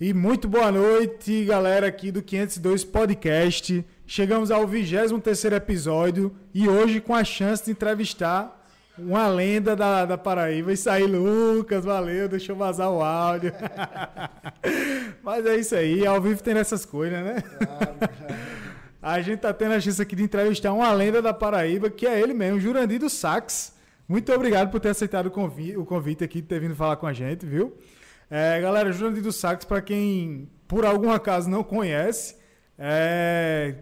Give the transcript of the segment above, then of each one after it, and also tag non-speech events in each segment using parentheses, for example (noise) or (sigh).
E muito boa noite, galera aqui do 502 Podcast. Chegamos ao 23 episódio e hoje com a chance de entrevistar uma lenda da, da Paraíba. Isso aí, Lucas, valeu, deixou vazar o áudio. (laughs) Mas é isso aí, ao vivo tem essas coisas, né? (laughs) A gente tá tendo a chance aqui de entrevistar uma lenda da Paraíba, que é ele mesmo, Jurandir do Sax. Muito obrigado por ter aceitado o convite, o convite aqui, ter vindo falar com a gente, viu? É, galera, Jurandir do Sax, para quem por algum acaso não conhece, é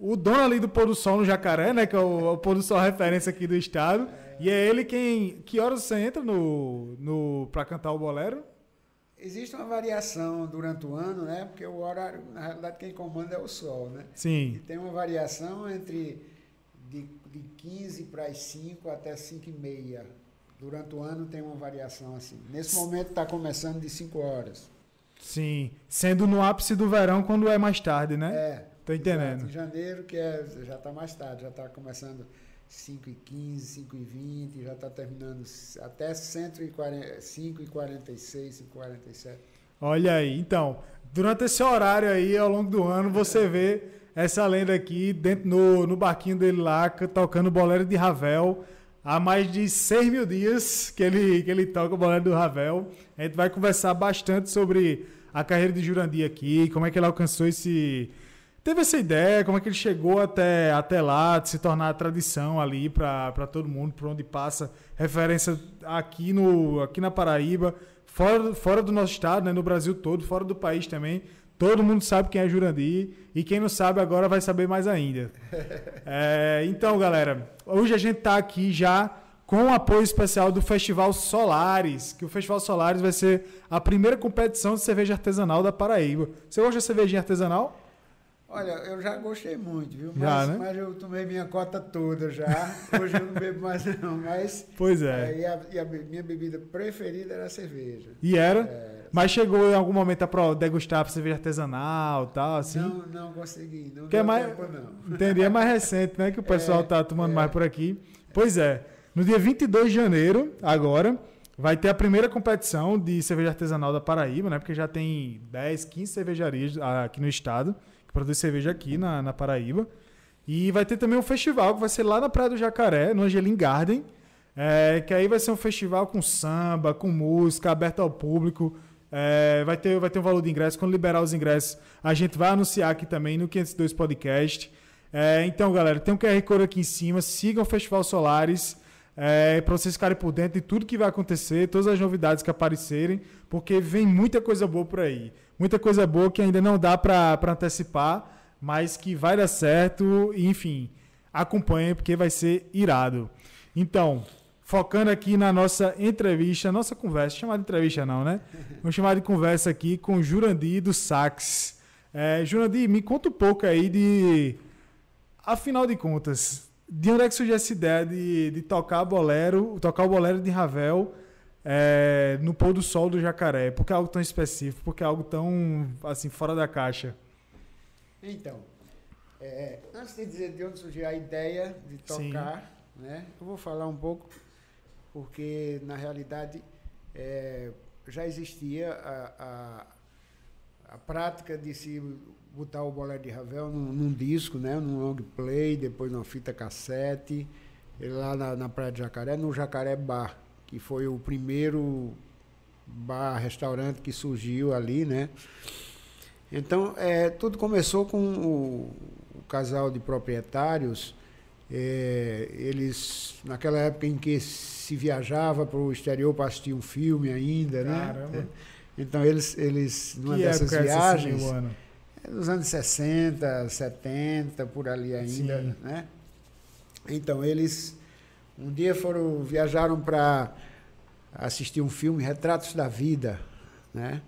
o dono ali do Pôr do Sol no Jacaré, né? Que é o, o Pôr do Sol referência aqui do estado. É. E é ele quem. Que horas você entra no, no, para cantar o bolero? Existe uma variação durante o ano, né? Porque o horário, na realidade, quem comanda é o Sol, né? Sim. E tem uma variação entre de, de 15 para as 5 até 5 e meia. Durante o ano tem uma variação assim. Nesse momento está começando de 5 horas. Sim, sendo no ápice do verão quando é mais tarde, né? É. Tô entendendo. Em janeiro, que é, já está mais tarde, já está começando 5 e 15, 5 e 20, já está terminando até 140, 5 e 46, 5 e 47. Olha aí, então, durante esse horário aí, ao longo do ano, você vê essa lenda aqui dentro no, no barquinho dele lá, tocando bolero de Ravel há mais de 6 mil dias que ele, que ele toca o bolero do Ravel. A gente vai conversar bastante sobre a carreira de Jurandir aqui, como é que ele alcançou esse. Teve essa ideia, como é que ele chegou até, até lá, de se tornar tradição ali para todo mundo, por onde passa, referência aqui, no, aqui na Paraíba, fora, fora do nosso estado, né, no Brasil todo, fora do país também. Todo mundo sabe quem é Jurandir e quem não sabe agora vai saber mais ainda. (laughs) É, então, galera, hoje a gente está aqui já com o apoio especial do Festival Solares, que o Festival Solares vai ser a primeira competição de cerveja artesanal da Paraíba. Você gosta de cervejinha artesanal? Olha, eu já gostei muito, viu? Mas, já, né? mas eu tomei minha cota toda já. Hoje eu não bebo mais não, mas... Pois é. é e, a, e, a, minha bebida preferida era a cerveja. E era? É, mas chegou em algum momento a degustar cerveja artesanal e tal, assim? Não, não consegui. Não que é mais, tempo, não. Entendi, é mais recente, né? Que o (laughs) pessoal é, tá tomando é. mais por aqui. Pois é. No dia 22 de janeiro, agora, vai ter a primeira competição de cerveja artesanal da Paraíba, né? Porque já tem 10, 15 cervejarias aqui no estado que produz cerveja aqui na, na Paraíba. E vai ter também um festival que vai ser lá na Praia do Jacaré, no Angelim Garden. É, que aí vai ser um festival com samba, com música, aberto ao público. É, vai, ter, vai ter um valor de ingresso. Quando liberar os ingressos, a gente vai anunciar aqui também no 502 Podcast. É, então, galera, tem um QR Code aqui em cima. Sigam o Festival Solares é, para vocês ficarem por dentro de tudo que vai acontecer, todas as novidades que aparecerem, porque vem muita coisa boa por aí muita coisa boa que ainda não dá para antecipar, mas que vai dar certo. enfim, acompanhe porque vai ser irado. Então, focando aqui na nossa entrevista, nossa conversa, chamar de entrevista não, né? Vamos chamar de conversa aqui com Jurandir do Sax. É, Jurandir, me conta um pouco aí de, afinal de contas, de onde é que surgiu essa ideia de, de tocar bolero, tocar o bolero de Ravel é, no pôr do sol do jacaré? Por que é algo tão específico? Por que é algo tão assim fora da caixa? Então, é, antes de dizer de onde surgiu a ideia de tocar, né, eu vou falar um pouco, porque na realidade é, já existia a, a, a, prática de se botar o bolero de Ravel num, num, disco, né, num long play, depois numa fita cassete, lá na, na Praia de Jacaré, no Jacaré Bar que foi o primeiro bar, restaurante que surgiu ali, né? Então, é, tudo começou com o, o casal de proprietários. É, eles, naquela época em que se viajava para o exterior para assistir um filme ainda, né? Caramba. né? Então, eles, eles numa que dessas viagens, é dos anos 60, 70, por ali ainda, Sim. né? Então, eles um dia foram viajaram para assistir um filme Retratos da Vida, né?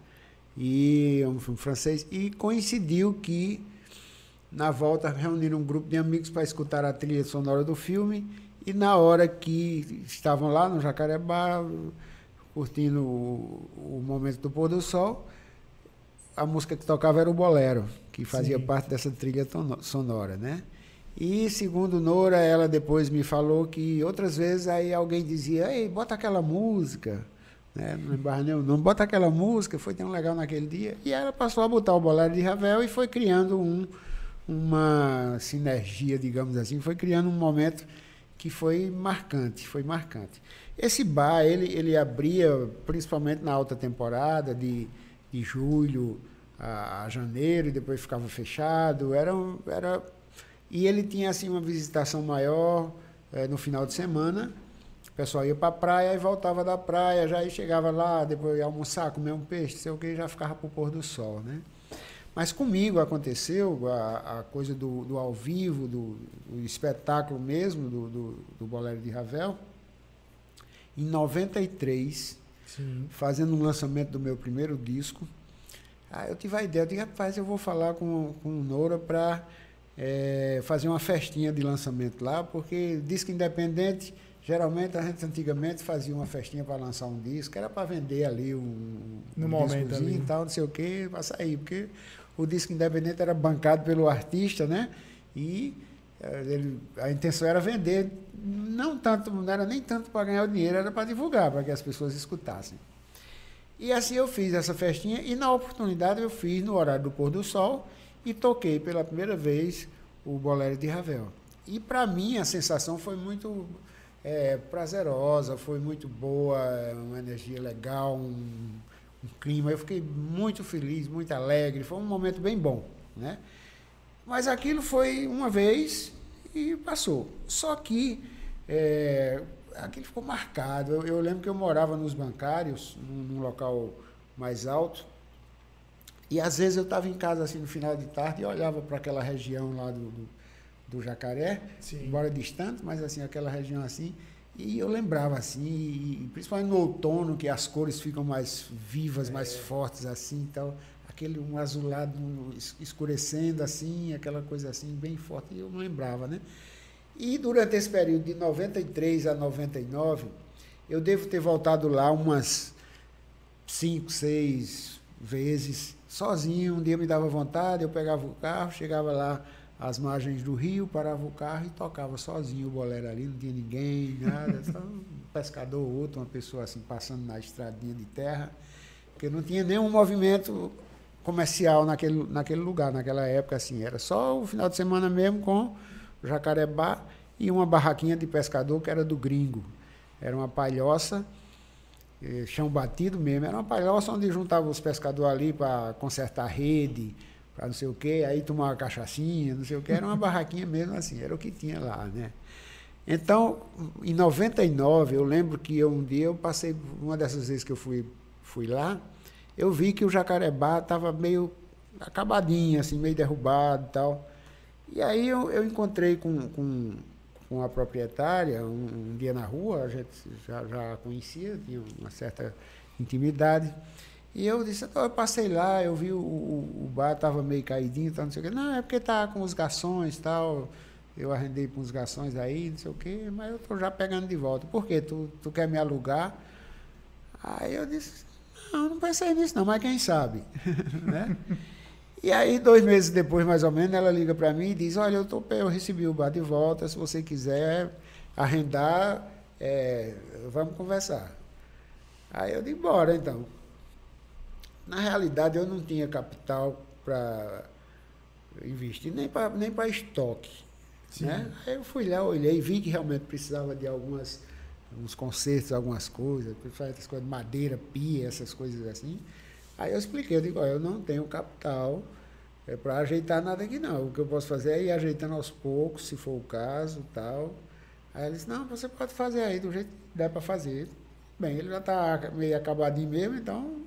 E um filme francês e coincidiu que na volta reuniram um grupo de amigos para escutar a trilha sonora do filme e na hora que estavam lá no Jacarebá curtindo o, o momento do pôr do sol, a música que tocava era o bolero, que fazia Sim. parte dessa trilha sonora, né? E segundo Nora, ela depois me falou que outras vezes aí alguém dizia, ei, bota aquela música, né? não lembrava nem o nome, bota aquela música, foi tão legal naquele dia. E ela passou a botar o bolero de Ravel e foi criando um, uma sinergia, digamos assim, foi criando um momento que foi marcante, foi marcante. Esse bar, ele, ele abria principalmente na alta temporada, de, de julho a, a janeiro, e depois ficava fechado. Era, era, e ele tinha assim uma visitação maior é, no final de semana. O pessoal ia para a praia e voltava da praia, já chegava lá, depois ia almoçar, comer um peixe, sei o que, já ficava para o pôr do sol, né? Mas comigo aconteceu a, a coisa do, do, ao vivo, do, do espetáculo mesmo, do, do, do Bolero de Ravel, em 93, Sim. fazendo um lançamento do meu primeiro disco. Aí eu tive a ideia, eu disse, rapaz, eu vou falar com, com o Noura para é, fazer uma festinha de lançamento lá, porque disco independente, geralmente a gente antigamente fazia uma festinha para lançar um disco, era para vender ali um, no um momento ali. e tal, não sei o quê, para sair, porque o disco independente era bancado pelo artista, né? E eh, ele, a intenção era vender, não tanto, não era nem tanto para ganhar o dinheiro, era para divulgar, para que as pessoas escutassem. E assim eu fiz essa festinha e na oportunidade eu fiz no horário do pôr do sol e toquei pela primeira vez o Bolero de Ravel. E para mim a sensação foi muito é, prazerosa, foi muito boa, uma energia legal, um, um clima. Eu fiquei muito feliz, muito alegre. Foi um momento bem bom, né? Mas aquilo foi uma vez e passou. Só que é, aquilo ficou marcado. Eu, eu, lembro que eu morava nos bancários, num, num local mais alto, e às vezes eu estava em casa assim no final de tarde e olhava para aquela região lá do, do, do Jacaré, Sim. embora distante, mas assim, aquela região assim. E eu lembrava assim, principalmente no outono, que as cores ficam mais vivas, é. mais fortes assim, então aquele um azulado escurecendo assim, aquela coisa assim bem forte, e eu não lembrava, né? E durante esse período de 93 a 99, eu devo ter voltado lá umas cinco, seis vezes sozinho. Um dia me dava vontade, eu pegava o carro, chegava lá às margens do rio, parava o carro e tocava sozinho o bolero ali, não tinha ninguém, nada, só um pescador ou outro, uma pessoa assim passando na estradinha de terra, porque não tinha nenhum movimento comercial naquele, naquele lugar, naquela época assim, era só o final de semana mesmo com o jacarebá e uma barraquinha de pescador que era do gringo. Era uma palhoça, eh, chão batido mesmo, era uma palhoça onde juntava os pescadores ali para consertar rede, para não sei o quê, aí tomar uma cachaçinha, não sei o quê, era uma barraquinha mesmo assim, era o que tinha lá, né? Então, em 99, eu lembro que eu, um dia eu passei, uma dessas vezes que eu fui, fui lá, eu vi que o Jacarebá estava meio acabadinho, assim, meio derrubado e tal. E aí eu, eu encontrei com, com, com a proprietária um, um, dia na rua, a gente já, já conhecia, tinha uma certa intimidade. E eu disse, eu passei lá, eu vi o, o, o bar estava meio caidinho, tal, não sei o quê. Não, é porque tá com os garçons e tal. Eu arrendei para uns garçons aí, não sei o quê, mas eu estou já pegando de volta. Por quê? Tu, tu quer me alugar? Aí eu disse, não, não pensei nisso não, mas quem sabe? (laughs) né? E aí, dois meses depois, mais ou menos, ela liga para mim e diz, olha, eu, tô, eu recebi o bar de volta, se você quiser arrendar, é, vamos conversar. Aí eu digo, bora então. Na realidade, eu não tinha capital para investir, nem para nem estoque. Né? Aí eu fui lá, olhei, vi que realmente precisava de algumas uns concertos, algumas coisas, essas coisas de madeira, pia, essas coisas assim. Aí eu expliquei, eu digo, eu não tenho capital é para ajeitar nada aqui não. O que eu posso fazer é ir ajeitando aos poucos, se for o caso, tal. Aí ele disse, não, você pode fazer aí do jeito que der para fazer. Bem, ele já está meio acabadinho mesmo, então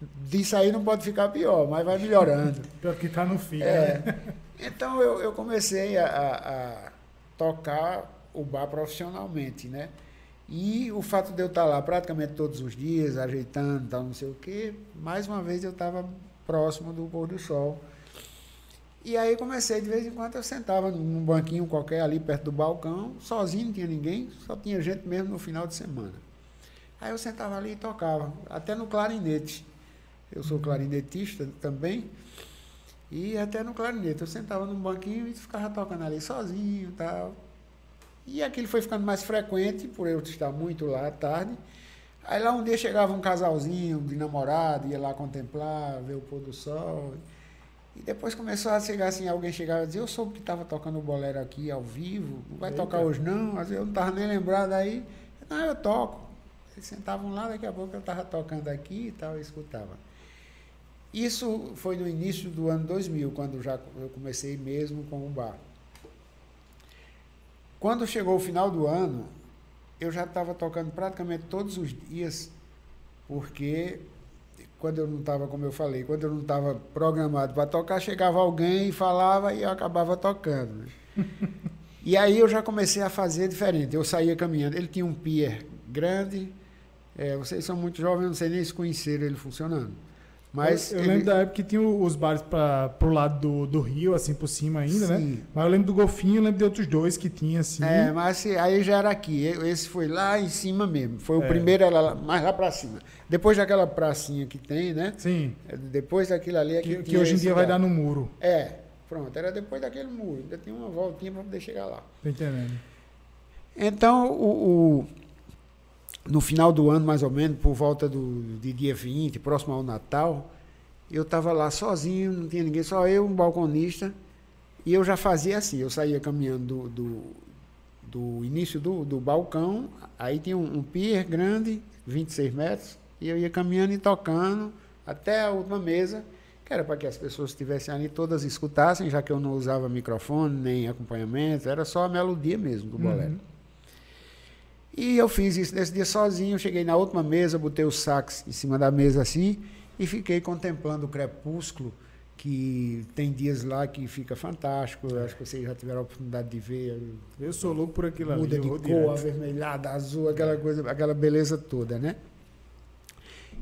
disso aí não pode ficar pior, mas vai melhorando. (laughs) Pior que está no fim. É. Né? (laughs) Então eu, eu comecei a, a, tocar o bar profissionalmente, né? E o fato de eu estar lá praticamente todos os dias, ajeitando, tal, não sei o quê, mais uma vez eu estava próximo do pôr do sol. E aí comecei, de vez em quando eu sentava num banquinho qualquer ali perto do balcão, sozinho, não tinha ninguém, só tinha gente mesmo no final de semana. Aí eu sentava ali e tocava, até no clarinete. Eu sou clarinetista também. E até no clarinete. Eu sentava num banquinho e ficava tocando ali sozinho e tal. E aquilo foi ficando mais frequente, por eu estar muito lá à tarde. Aí lá um dia chegava um casalzinho de namorado, ia lá contemplar, ver o pôr do sol. E depois começou a chegar assim, alguém chegava e dizia, eu soube que estava tocando o bolero aqui ao vivo, não vai Eita. tocar hoje não, às vezes eu não estava nem lembrado aí. Não, eu toco. Eles sentavam lá, daqui a pouco eu estava tocando aqui e tal, eu escutava. Isso foi no início do ano 2000, quando já eu comecei mesmo com o bar. Quando chegou o final do ano, eu já estava tocando praticamente todos os dias, porque quando eu não estava, como eu falei, quando eu não estava programado para tocar, chegava alguém e falava e eu acabava tocando. Né? (laughs) e aí eu já comecei a fazer diferente. Eu saía caminhando. Ele tinha um pier grande. É, vocês são muito jovens, não sei nem se conheceram ele funcionando. Mas eu, eu ele... lembro da época que tinha os bares para pro lado do, do rio, assim, por cima ainda, né? Sim. né? Mas eu lembro do Golfinho, eu lembro de outros dois que tinha, assim. É, mas assim, aí já era aqui. Esse foi lá em cima mesmo. Foi o é. primeiro, era lá, mais lá para cima. Depois daquela pracinha que tem, né? Sim. É, depois daquilo ali é que, que, que hoje em dia vai dar no muro. É, pronto. Era depois daquele muro. Ainda tinha uma voltinha para poder chegar lá. Tô entendendo. Então, o, o no final do ano, mais ou menos, por volta do, de dia 20, próximo ao Natal, eu estava lá sozinho, não tinha ninguém, só eu, um balconista, e eu já fazia assim, eu saía caminhando do, do, do início do, do balcão, aí tinha um, um pier grande, 26 metros, e eu ia caminhando e tocando até a última mesa, que era para que as pessoas estivessem ali todas escutassem, já que eu não usava microfone nem acompanhamento, era só a melodia mesmo do bolero. Uhum. E eu fiz isso nesse dia sozinho, cheguei na última mesa, botei o sax em cima da mesa assim e fiquei contemplando o crepúsculo, que tem dias lá que fica fantástico. Eu acho que vocês já tiveram a oportunidade de ver. Eu sou louco por aquilo ali. Muda de cor, avermelhada, azul, aquela coisa, aquela beleza toda, né?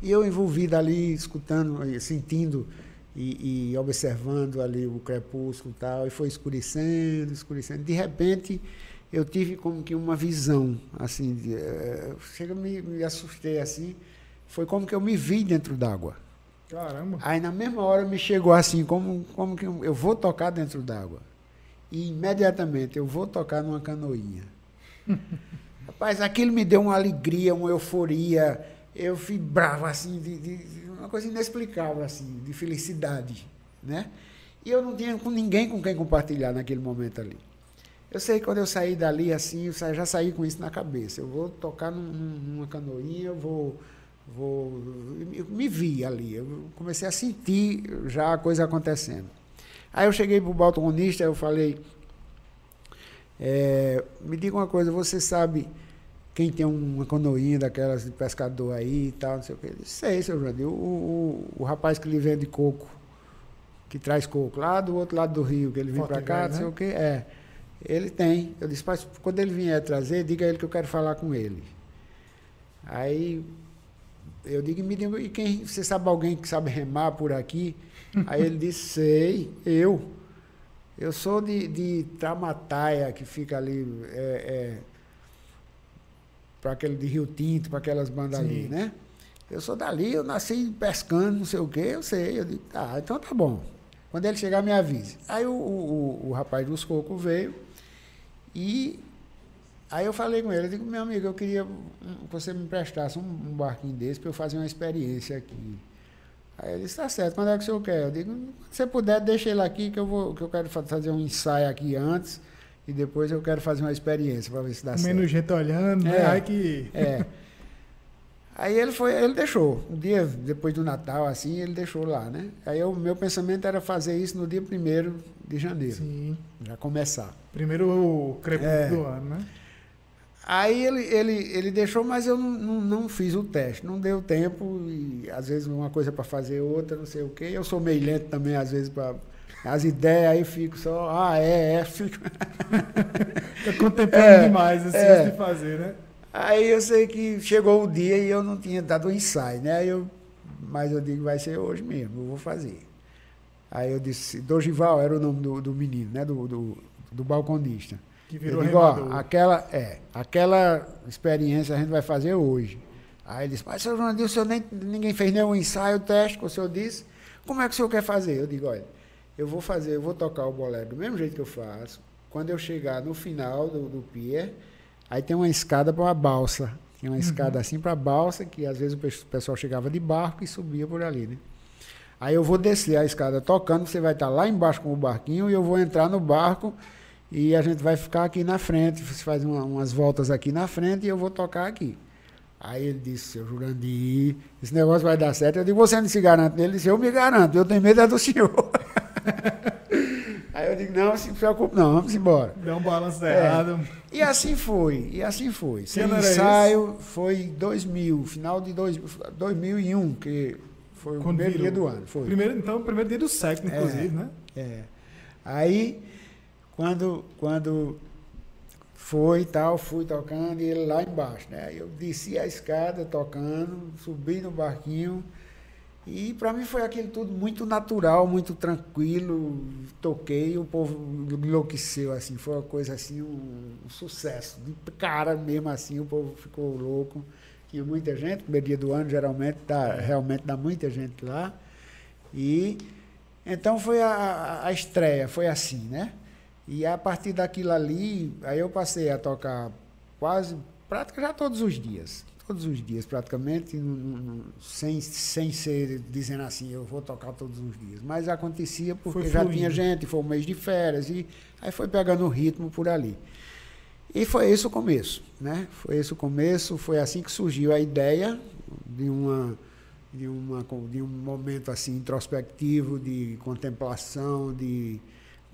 E eu envolvido ali, escutando, sentindo e, e, observando ali o crepúsculo e tal, e foi escurecendo, escurecendo. De repente, eu tive como que uma visão, assim, de, é, chega me, me assustei assim, foi como que eu me vi dentro d'água. Caramba. Aí na mesma hora me chegou assim, como, como que eu vou tocar dentro d'água. E imediatamente eu vou tocar numa canoinha. (laughs) Rapaz, aquilo me deu uma alegria, uma euforia. Eu vibrava assim, de, de, uma coisa inexplicável, assim, de felicidade. Né? E eu não tinha com ninguém com quem compartilhar naquele momento ali. Eu sei que quando eu saí dali, assim, eu já saí com isso na cabeça. Eu vou tocar num, numa canoinha, eu vou, vou. Eu me vi ali, eu comecei a sentir já a coisa acontecendo. Aí eu cheguei para o balconista, eu falei, é, me diga uma coisa, você sabe quem tem uma canoinha daquelas de pescador aí e tal, não sei o que. Ele disse, sei, seu Jandir, o, o, o, rapaz que lhe vende coco, que traz coco, lá do outro lado do rio, que ele vem para cá, não sei né? o que, é. Ele tem. Eu disse, mas quando ele vier trazer, diga a ele que eu quero falar com ele. Aí eu digo, me diga, e quem, você sabe alguém que sabe remar por aqui? (laughs) Aí ele disse, sei, eu. Eu sou de, de Tramataia, que fica ali, é, é, para aquele de Rio Tinto, para aquelas bandas Sim. ali, né? Eu sou dali, eu nasci pescando, não sei o quê, eu sei. Eu digo, tá, então tá bom. Quando ele chegar, me avise. Aí o, o, o, o rapaz dos cocos veio, e aí eu falei com ele, eu digo, meu amigo, eu queria que você me emprestasse um, um barquinho desse para eu fazer uma experiência aqui. Aí ele disse, tá certo, quando é que o senhor quer? Eu digo, se você puder, deixa ele aqui que eu vou, que eu quero fazer um ensaio aqui antes e depois eu quero fazer uma experiência para ver se dá Menos certo. Menos gente olhando, né? É, Ai que... é. Aí ele foi, ele deixou. Um dia depois do Natal, assim, ele deixou lá, né? Aí o meu pensamento era fazer isso no dia 1 de janeiro. Sim. Já começar. Primeiro o crepúsculo é. do ano, né? Aí ele, ele, ele deixou, mas eu não, não, não, fiz o teste. Não deu tempo, e às vezes uma coisa para fazer outra, não sei o quê. Eu sou meio lento também, às vezes, para. As ideias aí fico só, ah, é, é, (laughs) fico. Tá contemplando é, demais assim é. de fazer, né? Aí eu sei que chegou o dia e eu não tinha dado o ensaio, né? Aí eu, mas eu digo, vai ser hoje mesmo, eu vou fazer. Aí eu disse, Dogival era o nome do, do menino, né? Do, do, do balconista. Que virou eu digo, ó, aquela, é, aquela experiência a gente vai fazer hoje. Aí ele disse, mas seu João o senhor nem, ninguém fez nenhum ensaio, teste, que o senhor disse. Como é que o senhor quer fazer? Eu digo, olha, eu vou fazer, eu vou tocar o bolero do mesmo jeito que eu faço. Quando eu chegar no final do, do pier, Aí tem uma escada para uma balsa. Tinha uma uhum. escada assim para balsa, que às vezes o pessoal chegava de barco e subia por ali, né? Aí eu vou descer a escada tocando, você vai estar lá embaixo com o barquinho e eu vou entrar no barco e a gente vai ficar aqui na frente, você faz uma, umas voltas aqui na frente e eu vou tocar aqui. Aí ele disse, seu Jurandir, esse negócio vai dar certo. Eu digo, você não se garante? Ele disse, eu me garanto, eu tenho medo é do senhor. (laughs) Aí eu digo, não, se preocupe não, vamos embora. Deu um balanço é. errado. E assim foi, e assim foi. Sem ensaio foi em 2000, final de dois, 2001, que foi Quando o primeiro virou. dia do ano. Foi. Primeiro, então, o primeiro dia do século, é, inclusive, né? É. Aí, quando, quando foi e tal, fui tocando e ele lá embaixo, né? Eu desci a escada tocando, subi no barquinho e para mim foi aquilo tudo muito natural, muito tranquilo. Toquei, o povo enlouqueceu assim, foi uma coisa assim, um, um sucesso. De cara mesmo assim, o povo ficou louco. Tinha muita gente, primeiro dia do ano geralmente dá, realmente dá muita gente lá. E então foi a, a estreia, foi assim, né? E a partir daquilo ali, aí eu passei a tocar quase, praticamente já todos os dias. Todos os dias, praticamente, sem, sem ser dizendo assim, eu vou tocar todos os dias. Mas acontecia porque já tinha gente, foi um mês de férias, e aí foi pegando o ritmo por ali. E foi esse o começo, né? Foi esse o começo, foi assim que surgiu a ideia de uma de uma de um momento assim introspectivo, de contemplação, de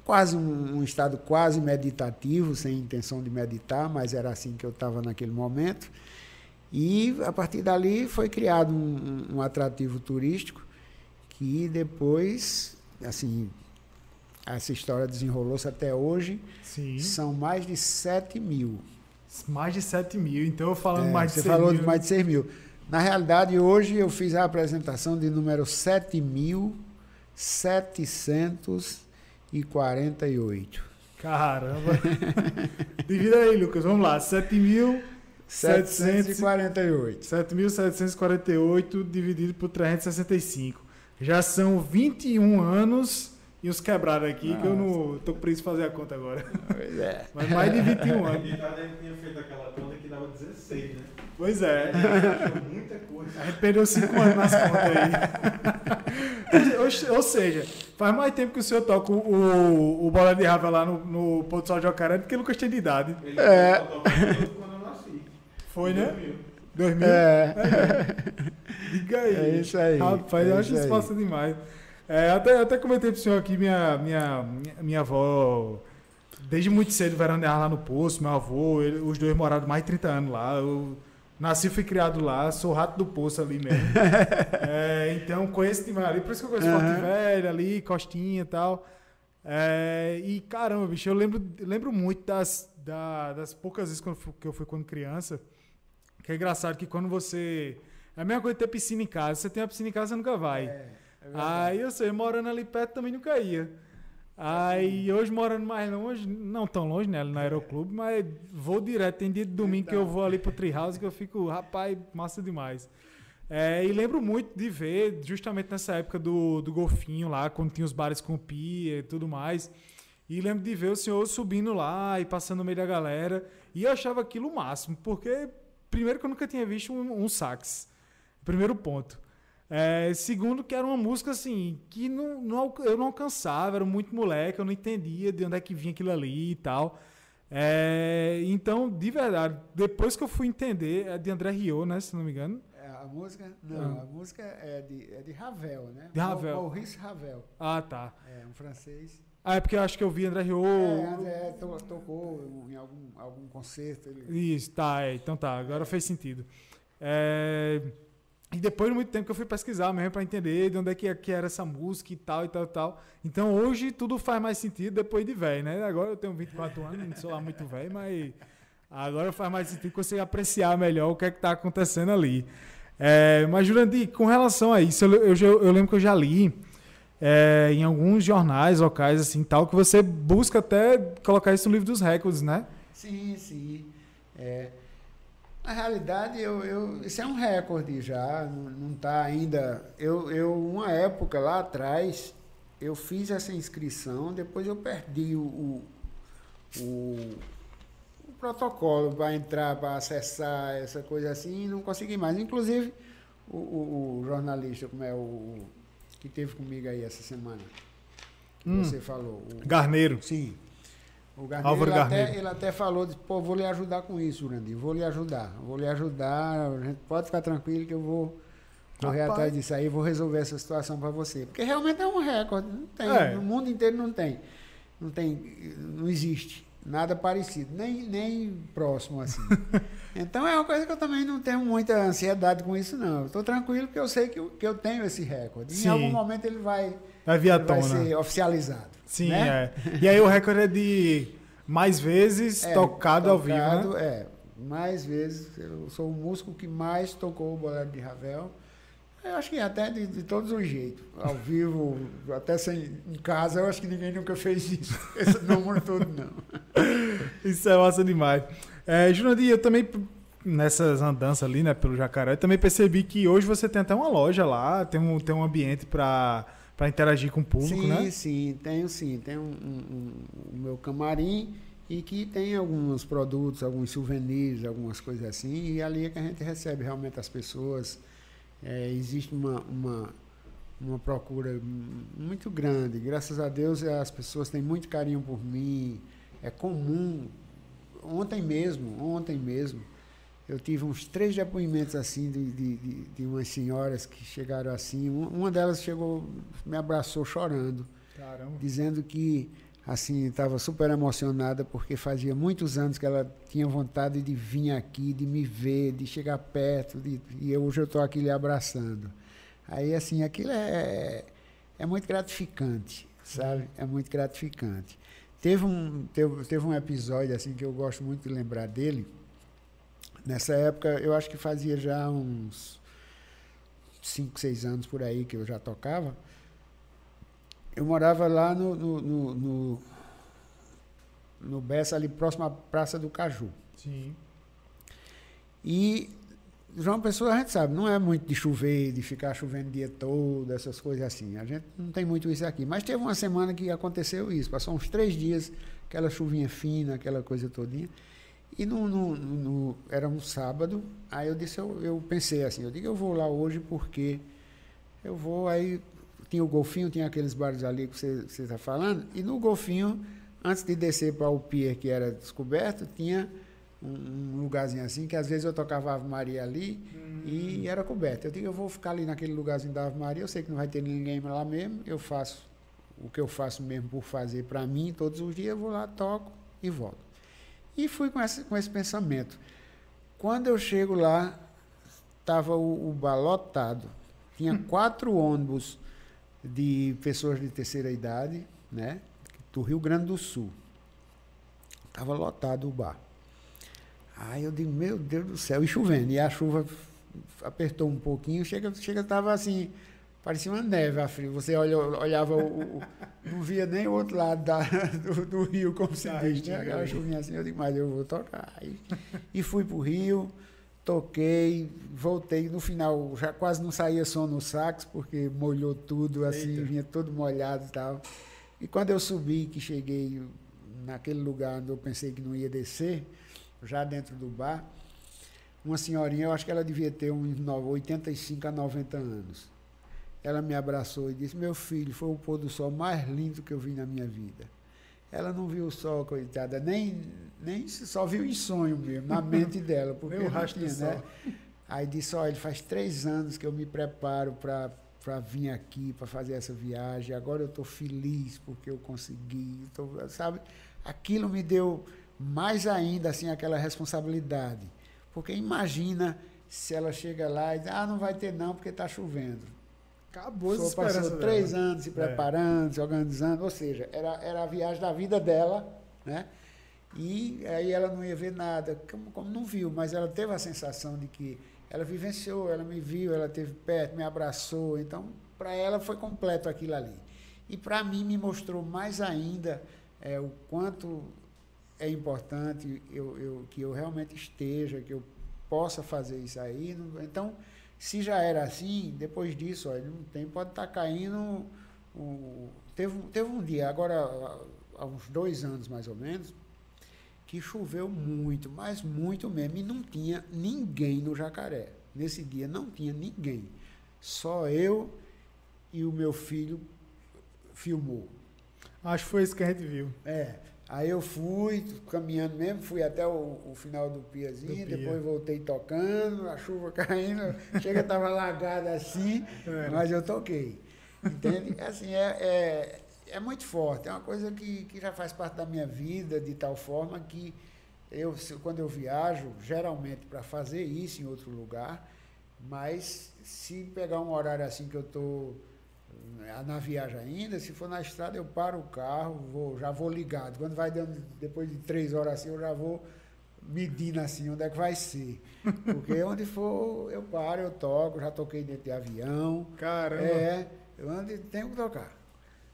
quase um, um, estado quase meditativo, sem intenção de meditar, mas era assim que eu estava naquele momento. E a partir dali foi criado um, um atrativo turístico que depois, assim, essa história desenrolou-se até hoje. Sim. São mais de 7 mil. Mais de 7 mil, então falando é, mais de Você falou de mais de 6 mil. Na realidade, hoje eu fiz a apresentação de número 7.700 e 48. Caramba! (laughs) Divida aí, Lucas. Vamos lá. 7.748. 7.748 dividido por 365. Já são 21 anos e os quebrados aqui, Nossa. que eu não tô precisando fazer a conta agora. Pois é. (laughs) Mas mais de 21 anos. A gente tinha feito aquela conta que dava 16, né? Pois é. (laughs) muita coisa. A gente perdeu cinco anos nas contas aí. (laughs) ou, ou, seja, faz mais tempo que o senhor toca o, o Bola de Rava lá no, no Porto Sol de Jacaré do que Lucas tem de idade. Ele é. Foi, né? 2000. É. é. (laughs) Diga aí. É isso aí. Rapaz, é eu acho isso passa demais. É, até, até comentei pro senhor aqui, minha, minha, minha avó desde muito cedo veraneava lá no poço, meu avô, ele, os dois moraram mais de 30 anos lá. Eu, Nasci e fui criado lá, sou rato do poço ali mesmo. (laughs) é, então conheço demais ali, por isso que eu conheço uhum. Forte Velho ali, Costinha e tal. É, e caramba, bicho, eu lembro, lembro muito das, da, das poucas vezes que eu, fui, que eu fui quando criança. Que é engraçado que quando você. É a mesma coisa ter piscina em casa. Você tem a piscina em casa, você nunca vai. É, é Aí eu sei, morando ali perto também nunca ia. Aí hoje morando mais longe, não tão longe, né? No Aeroclube, mas vou direto. Tem dia de domingo que eu vou ali pro Treehouse que eu fico, rapaz, massa demais. É, e lembro muito de ver, justamente nessa época do, do golfinho lá, quando tinha os bares com pia e tudo mais. E lembro de ver o senhor subindo lá e passando no meio da galera. E eu achava aquilo o máximo, porque, primeiro, que eu nunca tinha visto um, um sax. Primeiro ponto. É, segundo, que era uma música assim, que não, não, eu não alcançava, era muito moleque, eu não entendia de onde é que vinha aquilo ali e tal. É, então, de verdade, depois que eu fui entender, é de André Rio, né? Se não me engano. É, a música? Não, ah. a música é de, é de Ravel, né? De Ravel. Maurice Ravel. Ah, tá. É, um francês. Ah, é porque eu acho que eu vi André Rio. É, é tocou em algum, algum concerto. Ele... Isso, tá, é, então tá, agora fez sentido. É. E depois de muito tempo que eu fui pesquisar mesmo para entender de onde é que, que, era essa música e tal e tal e tal. Então hoje tudo faz mais sentido depois de velho, né? Agora eu tenho 24 anos, não sou lá muito velho, mas agora faz mais sentido conseguir apreciar melhor o que é que está acontecendo ali. É, mas, Jurandir, com relação a isso, eu, eu, eu lembro que eu já li é, em alguns jornais locais, assim, tal, que você busca até colocar isso no livro dos recordes, né? Sim, sim. É, na realidade, eu, eu, isso é um recorde já, não está ainda. Eu, eu, uma época lá atrás, eu fiz essa inscrição, depois eu perdi o, o, o protocolo para entrar, para acessar essa coisa assim, e não consegui mais. Inclusive, o, o, o, jornalista, como é o que teve comigo aí essa semana, hum. você falou. O, Garneiro. Sim. O Garneiro, Álvaro ele, Garneiro. Até, ele até falou, disse, pô, vou lhe ajudar com isso, Jurandir, vou lhe ajudar, vou lhe ajudar, a gente pode ficar tranquilo que eu vou correr Rapaz. atrás disso aí, vou resolver essa situação para você. Porque realmente é um recorde, não tem, é. no mundo inteiro não tem. Não tem, não existe nada parecido, nem, nem próximo assim. (laughs) então é uma coisa que eu também não tenho muita ansiedade com isso, não. Estou tranquilo porque eu sei que eu, que eu tenho esse recorde. Sim. Em algum momento ele vai, vai, vir vai ser oficializado. Sim, né? é. E aí o recorde é de mais vezes é, tocado, tocado, ao vivo, né? É, mais vezes. Eu sou o músico que mais tocou o bolero de Ravel. Eu acho que até de, de todos os jeitos. Ao vivo, até sem, em casa, eu acho que ninguém nunca fez isso. (laughs) Esse número todo, não. Isso é massa demais. É, Jurandir, eu também, nessas andanças ali, né, pelo Jacaré, também percebi que hoje você tem até uma loja lá, tem um, tem um ambiente para para interagir com o público, sim, né? Sim, sim, tenho sim. Tem um, um, um, o meu camarim e que tem alguns produtos, alguns souvenirs, algumas coisas assim, e ali é que a gente recebe realmente as pessoas é, existe uma, uma, uma procura muito grande. Graças a Deus as pessoas têm muito carinho por mim. É comum. Ontem mesmo, ontem mesmo, eu tive uns três depoimentos assim de, de, de, de umas senhoras que chegaram assim. Uma delas chegou, me abraçou chorando, Caramba. dizendo que assim estava super emocionada porque fazia muitos anos que ela tinha vontade de vir aqui, de me ver, de chegar perto, de, e hoje eu estou aqui lhe abraçando. Aí assim, aquilo é, é muito gratificante, sabe? É muito gratificante. Teve um, teve, teve um episódio assim que eu gosto muito de lembrar dele. Nessa época, eu acho que fazia já uns 5, 6 anos por aí que eu já tocava eu morava lá no, no, no, no, no Bessa, ali próximo à Praça do Caju. Sim. E João Pessoa, a gente sabe, não é muito de chover, de ficar chovendo o dia todo, essas coisas assim. A gente não tem muito isso aqui. Mas teve uma semana que aconteceu isso. Passou uns três dias, aquela chuvinha fina, aquela coisa todinha. E no, no, no, era um sábado, aí eu disse, eu, eu pensei assim, eu digo, eu vou lá hoje porque eu vou aí tinha o golfinho, tinha aqueles bares ali que você está falando, e no golfinho, antes de descer para o pier que era descoberto, tinha um, um, lugarzinho assim, que às vezes eu tocava Ave Maria ali hum. e era coberto. Eu digo, eu vou ficar ali naquele lugarzinho da Ave Maria, eu sei que não vai ter ninguém lá mesmo, eu faço o que eu faço mesmo por fazer para mim todos os dias, eu vou lá, toco e volto. E fui com esse, com esse pensamento. Quando eu chego lá, estava o, o bar lotado. Tinha hum. quatro ônibus de pessoas de terceira idade, né? Do Rio Grande do Sul. Estava lotado o bar. Aí eu digo, meu Deus do céu, e chovendo. E a chuva apertou um pouquinho, chega, chega, estava assim, parecia uma neve a frio. Você olha, olhava, o, o, não via nem o outro lado da, do, do, rio, como se diz, né? Aquela chuvinha assim, eu digo, mas eu vou tocar. E, e fui para o Rio, toquei, voltei. No final, já quase não saía som no sax, porque molhou tudo, assim, Eita. vinha todo molhado e tal. E quando eu subi, que cheguei naquele lugar onde eu pensei que não ia descer, já dentro do bar, uma senhorinha, eu acho que ela devia ter uns 85 a 90 anos. Ela me abraçou e disse: Meu filho, foi o pôr do sol mais lindo que eu vi na minha vida. Ela não viu o sol, coitada, nem, nem só viu em sonho mesmo, na mente (laughs) dela. Porque Meu rastro tinha, né? Aí disse, olha, faz três anos que eu me preparo para vir aqui, para fazer essa viagem. Agora eu estou feliz porque eu consegui. Tô, sabe? Aquilo me deu mais ainda assim aquela responsabilidade. Porque imagina se ela chega lá e diz, ah, não vai ter não porque está chovendo. Acabou Só passou três dela. anos se é. preparando, é. se organizando, ou seja, era, era a viagem da vida dela, né? E aí ela não ia ver nada, como, como não viu, mas ela teve a sensação de que ela vivenciou, ela me viu, ela teve perto, me abraçou, então para ela foi completo aquilo ali. E para mim me mostrou mais ainda é, o quanto é importante eu, eu, que eu realmente esteja, que eu possa fazer isso aí. Então, se já era assim, depois disso, ó, não tem, pode estar tá caindo. teve, teve um dia, agora há uns dois anos mais ou menos, que choveu muito, mas muito mesmo, e não tinha ninguém no jacaré. Nesse dia não tinha ninguém. Só eu e o meu filho filmou. Acho que foi isso que a gente viu. É. Aí eu fui caminhando mesmo, fui até o, o final do piazinho, do pia. depois voltei tocando, a chuva (laughs) caindo, chega estava lagada assim, é. mas eu toquei. Entende? (laughs) Assim, é, é, é, muito forte, é uma coisa que, que já faz parte da minha vida, de tal forma que eu, quando eu viajo, geralmente para fazer isso em outro lugar, mas se pegar um horário assim que eu estou na viagem ainda, se for na estrada, eu paro o carro, vou, já vou ligado. Quando vai dando, depois de três horas assim, eu já vou medindo assim onde é que vai ser. Porque (laughs) onde for, eu paro, eu toco, já toquei dentro de avião. Caramba! É, eu ando tenho que tocar.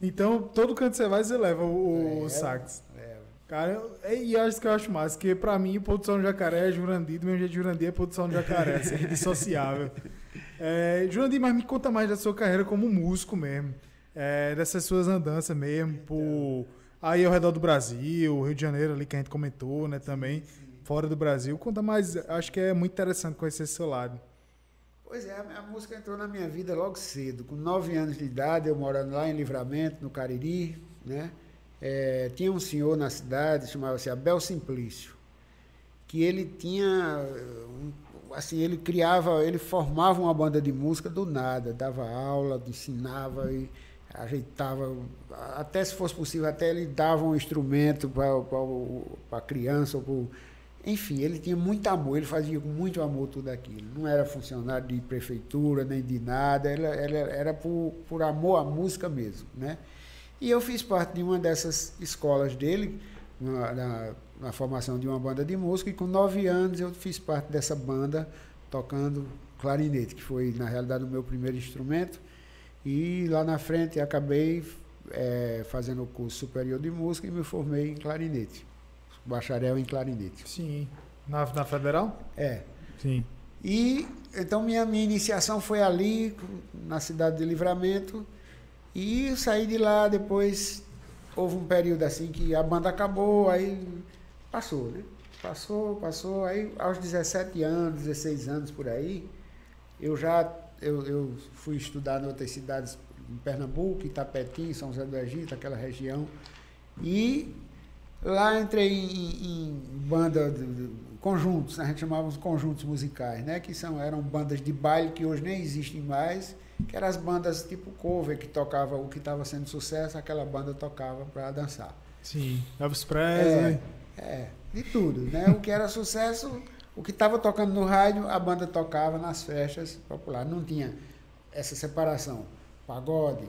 Então, todo canto que você vai, você leva o, o sax. É. Cara, e acho que eu acho mais, que pra mim, produção de jacaré é Jurandir, do mesmo jeito de Jurandir é produção de jacaré, é indissociável. (laughs) É, Jurandir, mas me conta mais da sua carreira como músico mesmo. É, dessas suas andanças mesmo, por aí ao redor do Brasil, Rio de Janeiro ali que a gente comentou, né, também, fora do Brasil. Conta mais, acho que é muito interessante conhecer esse seu lado. Pois é, a, música entrou na minha vida logo cedo. Com nove anos de idade, eu morando lá em Livramento, no Cariri, né? É, tinha um senhor na cidade, chamava-se Abel Simplício, que ele tinha um assim, ele criava, ele formava uma banda de música do nada, dava aula, ensinava e ajeitava, até se fosse possível, até ele dava um instrumento para a criança, pro, enfim, ele tinha muito amor, ele fazia com muito amor tudo aquilo. Não era funcionário de prefeitura, nem de nada, era, era, era por, por amor à música mesmo, né? E eu fiz parte de uma dessas escolas dele, na, na na formação de uma banda de música e com nove anos eu fiz parte dessa banda tocando clarinete, que foi na realidade o meu primeiro instrumento. E lá na frente acabei é, fazendo o curso superior de música e me formei em clarinete, bacharel em clarinete. Sim. Na, na Federal? É. Sim. E então minha, minha iniciação foi ali, na cidade de Livramento, e saí de lá depois. Houve um período assim que a banda acabou, aí Passou, né? Passou, passou. Aí, aos 17 anos, 16 anos por aí, eu já eu, eu fui estudar em outras cidades, em Pernambuco, Itapetim, São José do Egito, aquela região. E lá entrei em, em banda, de, de, conjuntos, a gente chamava de conjuntos musicais, né? Que são, eram bandas de baile que hoje nem existem mais, que eram as bandas tipo cover, que tocava o que estava sendo sucesso, aquela banda tocava para dançar. Sim, Elvis Presley. É, é, de tudo, né? O que era sucesso, o que estava tocando no rádio, a banda tocava nas festas populares. Não tinha essa separação. Pagode,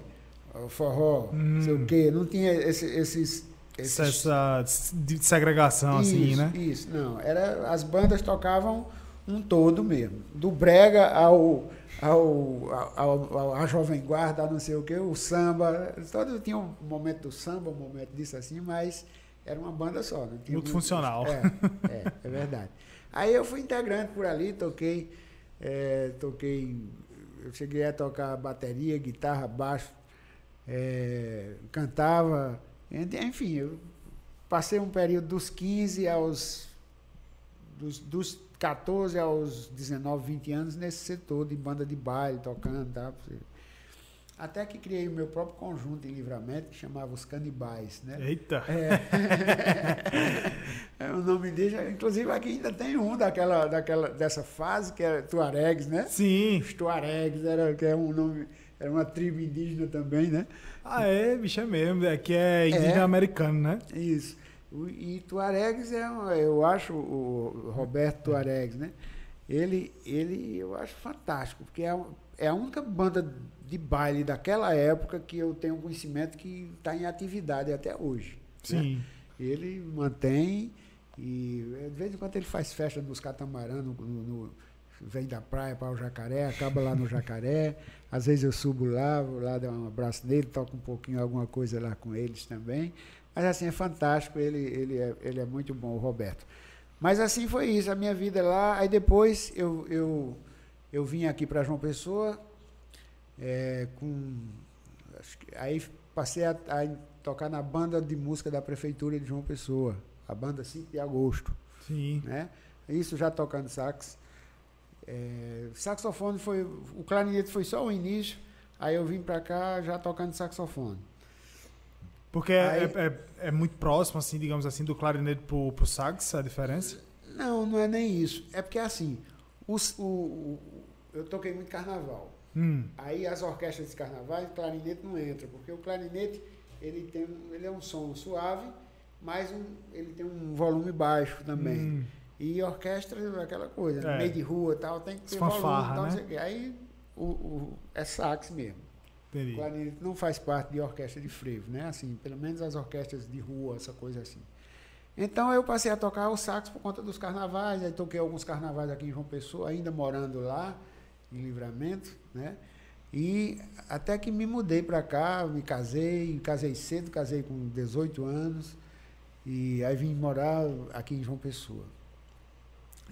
forró, hum. sei o quê. Não tinha esse, esses, esses... Essa segregação, isso, assim, né? Isso, não. Era, as bandas tocavam um todo mesmo. Do brega ao, ao, ao, ao, a jovem guarda, não sei o quê, o samba. Todo tinha um momento do samba, um momento disso assim, mas era uma banda só. Não tinha muito funcional. É, é, é, verdade. Aí eu fui integrante por ali, toquei, é, toquei, eu cheguei a tocar bateria, guitarra, baixo, é, cantava, enfim, eu passei um período dos 15 aos dos, dos 14 aos 19, 20 anos nesse setor de banda de baile, tocando, tá? Até que criei o meu próprio conjunto em livramento, que chamava Os Canibais. Né? Eita! É. (laughs) é o nome dele, inclusive aqui ainda tem um daquela, daquela, dessa fase, que era Tuaregs, né? Sim. Os Tuaregs, era, que é um nome, era uma tribo indígena também, né? Ah, é, bicho, é mesmo. Aqui é indígena é, americano, né? Isso. E Tuaregs é, eu acho, o Roberto Tuaregs, né? Ele, ele eu acho fantástico, porque é, é a única banda de baile daquela época que eu tenho conhecimento que está em atividade até hoje. Né? Sim. Né? Ele mantém e de vez em quando ele faz festa nos catamarã, no, no, no, vem da praia para o jacaré, acaba lá no jacaré. (laughs) Às vezes eu subo lá, vou lá dar um abraço nele, toco um pouquinho alguma coisa lá com eles também. Mas assim, é fantástico, ele, ele, é, ele é muito bom, o Roberto. Mas assim foi isso, a minha vida lá. Aí depois eu, eu, eu vim aqui para João Pessoa, é, com, aí passei a, a, tocar na banda de música da prefeitura de João Pessoa. a banda 5 de agosto. Sim. Né? Isso já tocando sax. É, saxofone foi. O clarinete foi só o início, aí eu vim para cá já tocando saxofone. Porque é, aí, é, é, é, muito próximo, assim, digamos assim, do clarinete pro, pro sax, a diferença? Não, não é nem isso. É porque assim, os, o, o, eu toquei muito carnaval. Hum. Aí as orquestras de carnaval, o clarinete não entra, porque o clarinete ele tem ele é um som suave, mas um, ele tem um volume baixo também. Hum. E orquestra é aquela coisa, é. meio de rua tal, tem que ter Fanfarra, volume. Tal, né? Aí o, o, é sax mesmo. Entendi. O clarinete não faz parte de orquestra de frevo, né? Assim, pelo menos as orquestras de rua, essa coisa assim. Então eu passei a tocar o sax por conta dos carnavais, aí toquei alguns carnavais aqui em João Pessoa, ainda morando lá, em Livramento, né? E até que me mudei para cá, me casei, casei cedo, casei com 18 anos, e aí vim morar aqui em João Pessoa.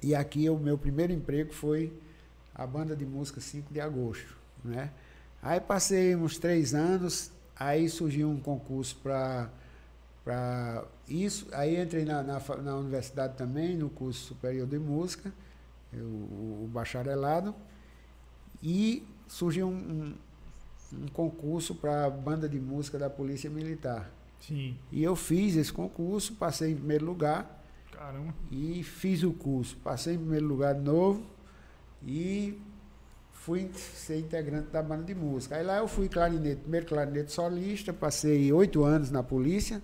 E aqui o meu primeiro emprego foi a banda de música 5 de agosto, né? Aí passei uns três anos, aí surgiu um concurso para para isso. Aí entrei na, na, na, universidade também, no curso superior de música, o, o bacharelado, e surgiu um, um, um concurso para banda de música da Polícia Militar. Sim. E eu fiz esse concurso, passei em primeiro lugar. Caramba. E fiz o curso. Passei em primeiro lugar de novo e fui ser integrante da banda de música. Aí lá eu fui clarinete, primeiro clarinete solista, passei oito anos na polícia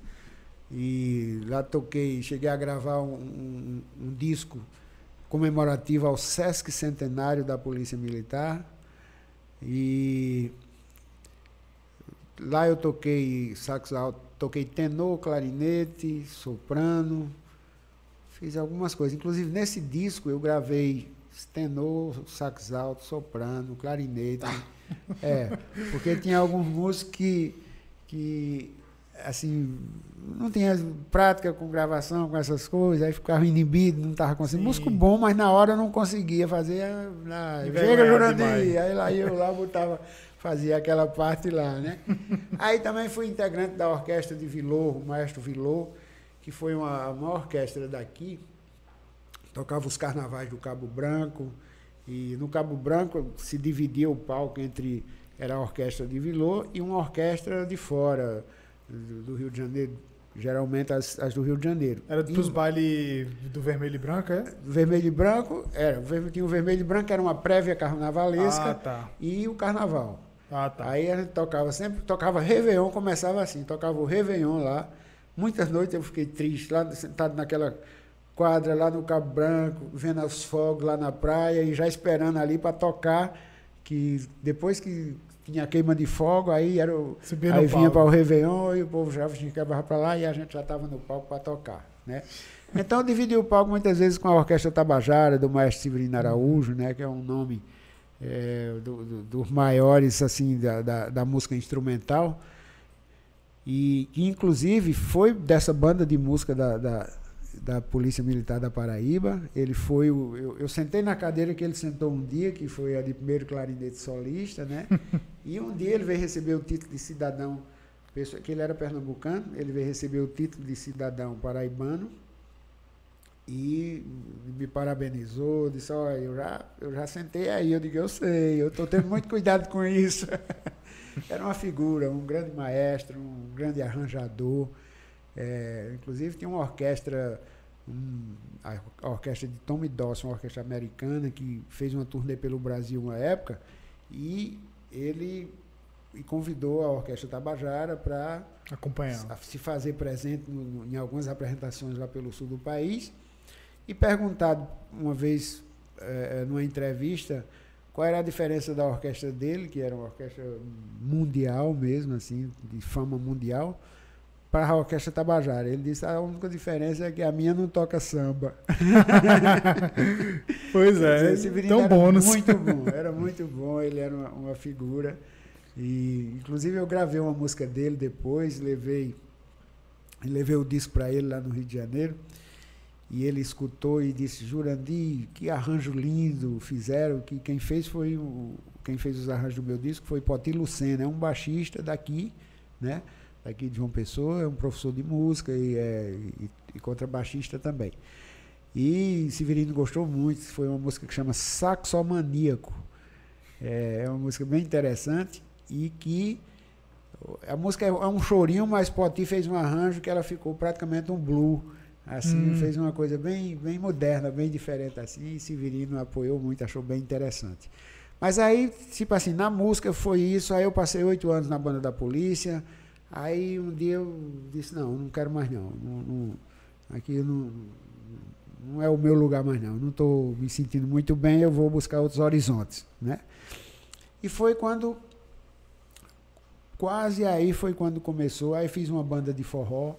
e lá toquei, cheguei a gravar um, um, um disco comemorativo ao Sesc Centenário da Polícia Militar. E lá eu toquei sax alto, toquei tenor, clarinete, soprano, fiz algumas coisas. Inclusive nesse disco eu gravei tenor, sax alto, soprano, clarinete. (laughs) é, porque tinha alguns músicos que, que assim, não tinha prática com gravação, com essas coisas, aí ficava inibido, não estava conseguindo. Músico bom, mas na hora eu não conseguia fazer. Na, chega, Jurandir! Aí lá eu lá botava, fazia aquela parte lá, né? (laughs) aí também fui integrante da orquestra de Vilor, o maestro Vilor, que foi uma, uma orquestra daqui, tocava os carnavais do Cabo Branco, e no Cabo Branco se dividia o palco entre era a orquestra de Vilor e uma orquestra de fora do, do Rio de Janeiro, geralmente as, as, do Rio de Janeiro. Era dos bailes do vermelho e branco, é? Vermelho e branco, era. Tinha o vermelho e branco, era uma prévia carnavalesca ah, tá. e o carnaval. Ah, tá. Aí a gente tocava sempre, tocava Réveillon, começava assim, tocava o Réveillon lá. Muitas noites eu fiquei triste, lá sentado naquela quadra lá no Cabo Branco, vendo os fogos lá na praia e já esperando ali para tocar, que depois que tinha queima de fogo, aí era o, aí vinha para o Réveillon e o povo já quebrava para lá e a gente já estava no palco para tocar, né? Então eu dividi o palco muitas vezes com a Orquestra Tabajara, do maestro Severino Araújo, né, que é um nome é, do, do, dos maiores assim da, da, da, música instrumental. E que inclusive foi dessa banda de música da, da da Polícia Militar da Paraíba. Ele foi o. Eu, eu, sentei na cadeira que ele sentou um dia, que foi a de primeiro clarinete solista, né? (laughs) e um dia ele veio receber o título de cidadão, que ele era pernambucano, ele veio receber o título de cidadão paraibano e me parabenizou, disse, olha, eu já, eu já sentei aí, eu digo, eu sei, eu estou tendo muito cuidado com isso. (laughs) era uma figura, um grande maestro, um grande arranjador. É, inclusive tinha uma orquestra, um, a, orquestra de Tommy Dawson, uma orquestra americana, que fez uma turnê pelo Brasil uma época, e ele e convidou a Orquestra Tabajara para acompanhar, se fazer presente no, em algumas apresentações lá pelo sul do país. E perguntado uma vez é, numa entrevista qual era a diferença da orquestra dele, que era uma orquestra mundial mesmo, assim, de fama mundial, para a Orquestra Tabajara. Ele disse: a única diferença é que a minha não toca samba. (laughs) pois é, esse tão bônus. Muito bom, era muito bom, ele era uma, uma, figura. E, inclusive, eu gravei uma música dele depois, levei, levei o disco para ele lá no Rio de Janeiro. E ele escutou e disse: Jurandir, que arranjo lindo fizeram. Que quem fez foi o, quem fez os arranjos do meu disco foi Poti Lucena, é um baixista daqui, né? Daqui de João Pessoa, é um professor de música e, é, e, e contrabaixista também. E Severino gostou muito, foi uma música que chama Saxomaníaco. É, é uma música bem interessante e que a música é, um chorinho, mas Poti fez um arranjo que ela ficou praticamente um blue. Assim, hum. fez uma coisa bem, bem moderna, bem diferente assim, e Severino apoiou muito, achou bem interessante. Mas aí, tipo assim, na música foi isso, aí eu passei oito anos na banda da polícia, aí um dia eu disse, não, não quero mais não, não, não aqui não, não é o meu lugar mais não, não estou me sentindo muito bem, eu vou buscar outros horizontes, né? E foi quando quase aí foi quando começou. Aí fiz uma banda de forró.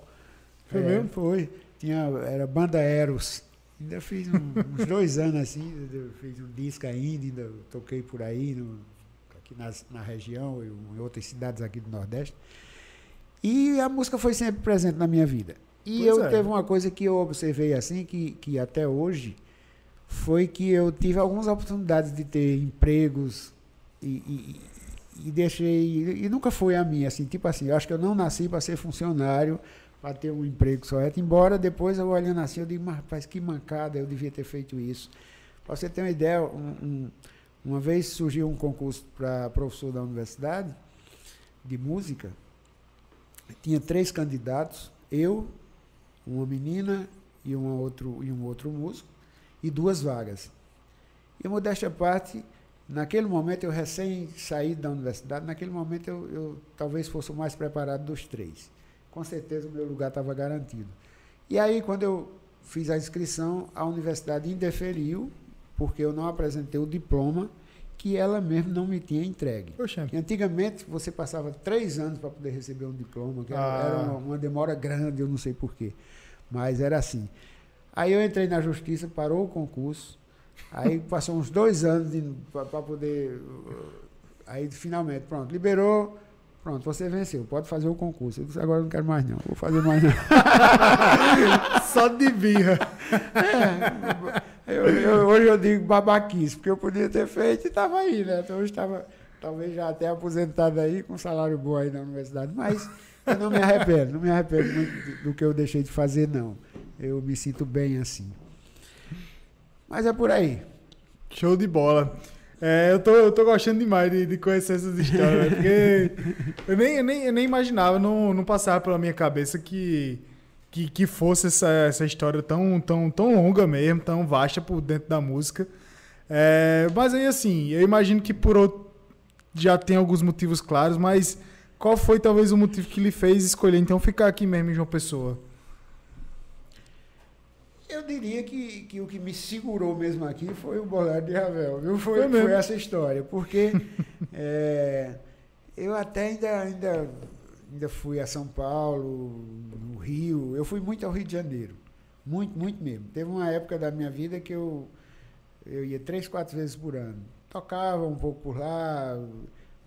Foi é, mesmo? Foi. Tinha, era Banda Eros. Ainda fiz um, uns dois (laughs) anos assim, fiz um disco ainda, ainda toquei por aí, no, aqui nas, na região, em outras cidades aqui do Nordeste. E a música foi sempre presente na minha vida. E pois eu é. teve uma coisa que eu observei assim, que, que até hoje, foi que eu tive algumas oportunidades de ter empregos e, e, e deixei. E nunca foi a minha, assim, tipo assim, eu acho que eu não nasci para ser funcionário, para ter um emprego só. Embora depois eu olhando assim, eu digo, mas rapaz, que mancada, eu devia ter feito isso. Para você ter uma ideia, um, um, uma vez surgiu um concurso para professor da universidade de música, tinha três candidatos, eu, uma menina e, uma outro, e um outro músico, e duas vagas. E modéstia à parte, Naquele momento, eu recém saí da universidade, naquele momento eu, eu talvez fosse o mais preparado dos três. Com certeza o meu lugar estava garantido. E aí, quando eu fiz a inscrição, a universidade indeferiu, porque eu não apresentei o diploma que ela mesmo não me tinha entregue. Antigamente, você passava três anos para poder receber um diploma, que ah. era uma, uma demora grande, eu não sei porquê. Mas era assim. Aí eu entrei na justiça, parou o concurso, Aí (laughs) passou uns dois anos para poder. Aí finalmente, pronto, liberou. Pronto, você venceu, pode fazer o concurso. Eu disse, agora eu não quero mais não, vou fazer mais não. (laughs) Só de birra. (laughs) É, eu, eu, hoje eu digo babaquice, porque eu podia ter feito e estava aí, né? Então hoje estava, talvez já até aposentado aí, com salário bom aí na universidade. Mas eu não me arrependo, não me arrependo muito do, que eu deixei de fazer, não. Eu me sinto bem assim. Mas é por aí. Show de bola. É, eu, tô, eu tô gostando demais de, de conhecer essas histórias, né? porque (laughs) eu nem, eu nem, eu nem imaginava, não, não passava pela minha cabeça que, que, que fosse essa, essa história tão, tão, tão longa mesmo, tão vasta por dentro da música. É, mas aí, assim, eu imagino que por outro, já tem alguns motivos claros, mas qual foi talvez o motivo que lhe fez escolher então ficar aqui mesmo em João Pessoa? Eu diria que, que o que me segurou mesmo aqui foi o bolero de Ravel, viu? Foi, foi, foi essa história, porque (laughs) é, eu até ainda, ainda, ainda fui a São Paulo, no Rio, eu fui muito ao Rio de Janeiro, muito, muito mesmo. Teve uma época da minha vida que eu, eu ia três, quatro vezes por ano. Tocava um pouco por lá,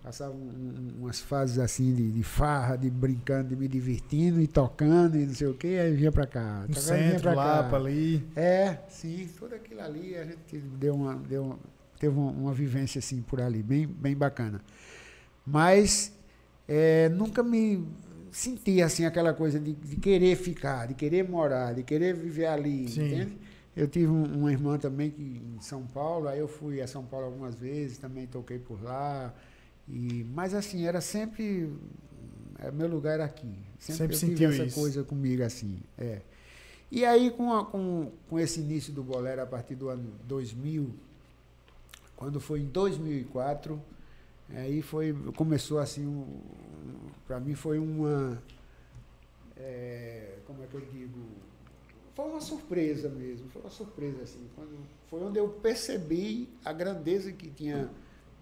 Passava um, umas fases assim de, de, farra, de brincando, de me divertindo e tocando e não sei o que, aí vinha para cá. No centro, pra lá, para ali. É, sim, tudo aquilo ali a gente deu uma, deu uma, teve uma, uma, vivência assim por ali, bem, bem bacana. Mas é, nunca me senti assim aquela coisa de, de, querer ficar, de querer morar, de querer viver ali, sim. entende? Eu tive um, uma irmã também que, em São Paulo, aí eu fui a São Paulo algumas vezes, também toquei por lá. E, mas assim, era sempre. É, meu lugar era aqui. Sempre, sempre eu tive essa isso. coisa comigo assim. É. E aí, com, a, com, com esse início do bolero, a partir do ano 2000, quando foi em 2004, aí foi, começou assim, um, para mim foi uma. É, como é que eu digo? Foi uma surpresa mesmo, foi uma surpresa assim. Quando, foi onde eu percebi a grandeza que tinha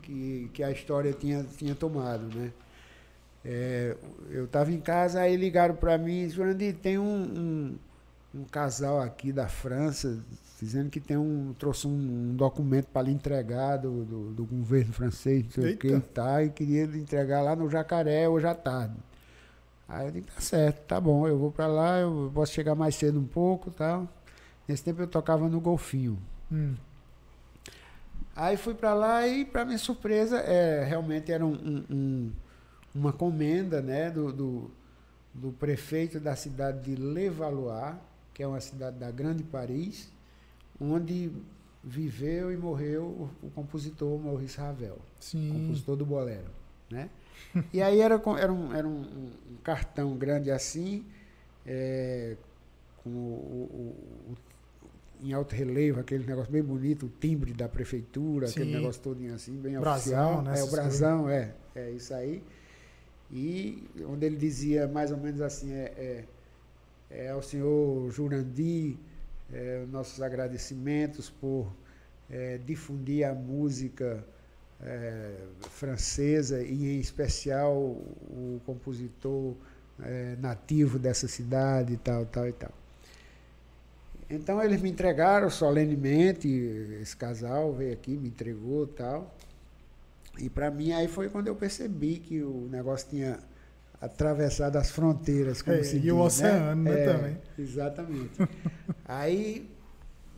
que, que a história tinha, tinha tomado, né? É, eu estava em casa, aí ligaram para mim disseram, tem um, um, um, casal aqui da França dizendo que tem um, trouxe um, um documento para lhe entregar do, do, do, governo francês, não sei o que e tá, e queria lhe entregar lá no Jacaré hoje à tarde. Aí eu disse, tá certo, tá bom, eu vou para lá, eu posso chegar mais cedo um pouco tal. Nesse tempo eu tocava no Golfinho. Hum. Aí fui para lá e, para minha surpresa, é, realmente era um, um, uma comenda né, do, do, do prefeito da cidade de Levallois, que é uma cidade da Grande Paris, onde viveu e morreu o, o compositor Maurice Ravel, Sim. compositor do bolero, né? E aí era, era, um, era um, um cartão grande assim, é, com o, o, o, em alto relevo, aquele negócio bem bonito, o timbre da prefeitura, Sim. aquele negócio todo assim, bem brasão, oficial. Né, é, o brasão, é, é isso aí. E onde ele dizia mais ou menos assim, é, é, é ao senhor Jurandir, é, nossos agradecimentos por é, difundir a música é, francesa e, em especial, o compositor é, nativo dessa cidade e tal, tal e tal. Então eles me entregaram solenemente, esse casal veio aqui, me entregou tal. E para mim aí foi quando eu percebi que o negócio tinha atravessado as fronteiras, como é, se e diz, o oceano, né, né é, também. Exatamente. (laughs) aí,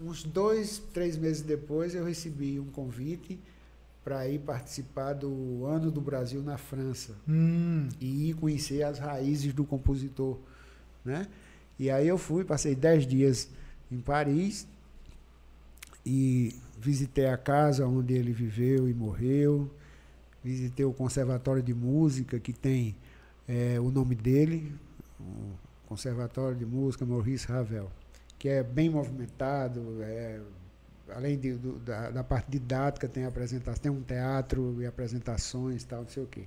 uns dois, três meses depois, eu recebi um convite para ir participar do Ano do Brasil na França hum. e ir conhecer as raízes do compositor, né? E aí eu fui, passei dez dias em Paris e visitei a casa onde ele viveu e morreu, visitei o Conservatório de Música que tem é, o nome dele, o Conservatório de Música Maurice Ravel, que é bem movimentado, é além de, do, da, da, parte didática, tem apresentação, tem um teatro e apresentações, tal, não sei o quê.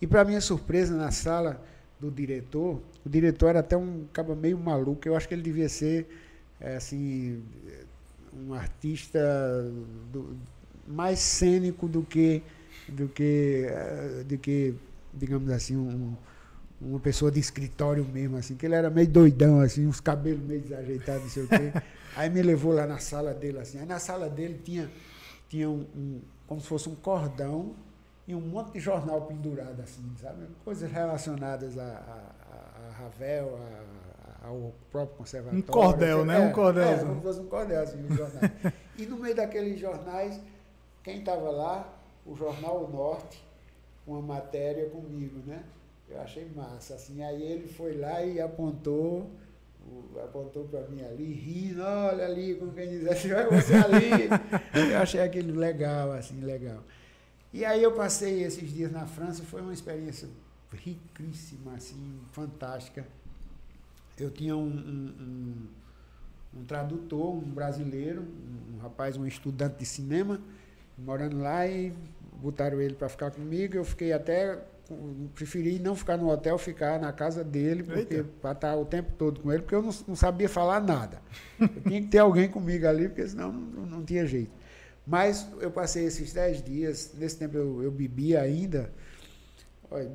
E para minha surpresa, na sala do diretor, o diretor era até um cabo meio maluco, eu acho que ele devia ser é, assim um artista do, mais cênico do que do que eh, do que digamos assim um, uma pessoa de escritório mesmo assim que ele era meio doidão assim uns cabelos meio desajeitados não sei o quê (laughs) Aí me levou lá na sala dele, assim. Aí na sala dele tinha, tinha um, um como se fosse um cordão e um monte de jornal pendurado, assim, sabe? Coisas relacionadas a, a, a Ravel, a, ao próprio conservatório. Um cordel, assim, né? É, um cordel. É, como se fosse um cordel, assim, um jornal. (laughs) e no meio daqueles jornais, quem estava lá? O Jornal Norte, uma matéria comigo, né? Eu achei massa, assim. Aí ele foi lá e apontou apontou para mim ali, rindo, olha ali, como quem diz assim, (laughs) vai você ali. eu achei aquilo legal, assim, legal. E aí eu passei esses dias na França, foi uma experiência riquíssima, assim, fantástica. Eu tinha um, um, um, um tradutor, um brasileiro, um, um rapaz, um estudante de cinema, morando lá e botaram ele para ficar comigo. Eu fiquei até preferi não ficar no hotel, ficar na casa dele, porque para estar o tempo todo com ele, porque eu não, não, sabia falar nada. Eu tinha que ter alguém comigo ali, porque senão não, não tinha jeito. Mas eu passei esses dez dias, nesse tempo eu, eu bebia ainda,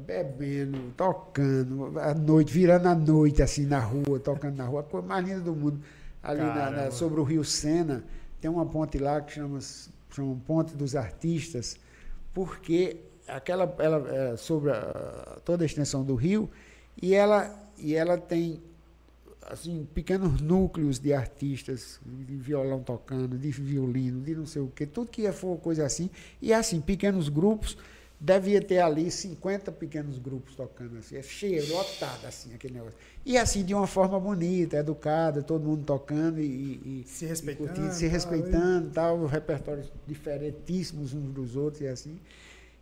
bebendo, tocando, à noite, virando a noite assim na rua, tocando na rua, a coisa mais linda do mundo. Ali na, na, sobre o Rio Sena, tem uma ponte lá que chama, chama Ponte dos Artistas, porque aquela ela é, sobre a, toda a extensão do rio e ela e ela tem assim pequenos núcleos de artistas de violão tocando de violino de não sei o que tudo que for coisa assim. E assim pequenos grupos devia ter ali 50 pequenos grupos tocando assim. É cheio lotado assim aquele negócio. E assim de uma forma bonita educada todo mundo tocando e, e se respeitando e curtindo, se respeitando tal, tal repertórios diferentíssimos uns dos outros e assim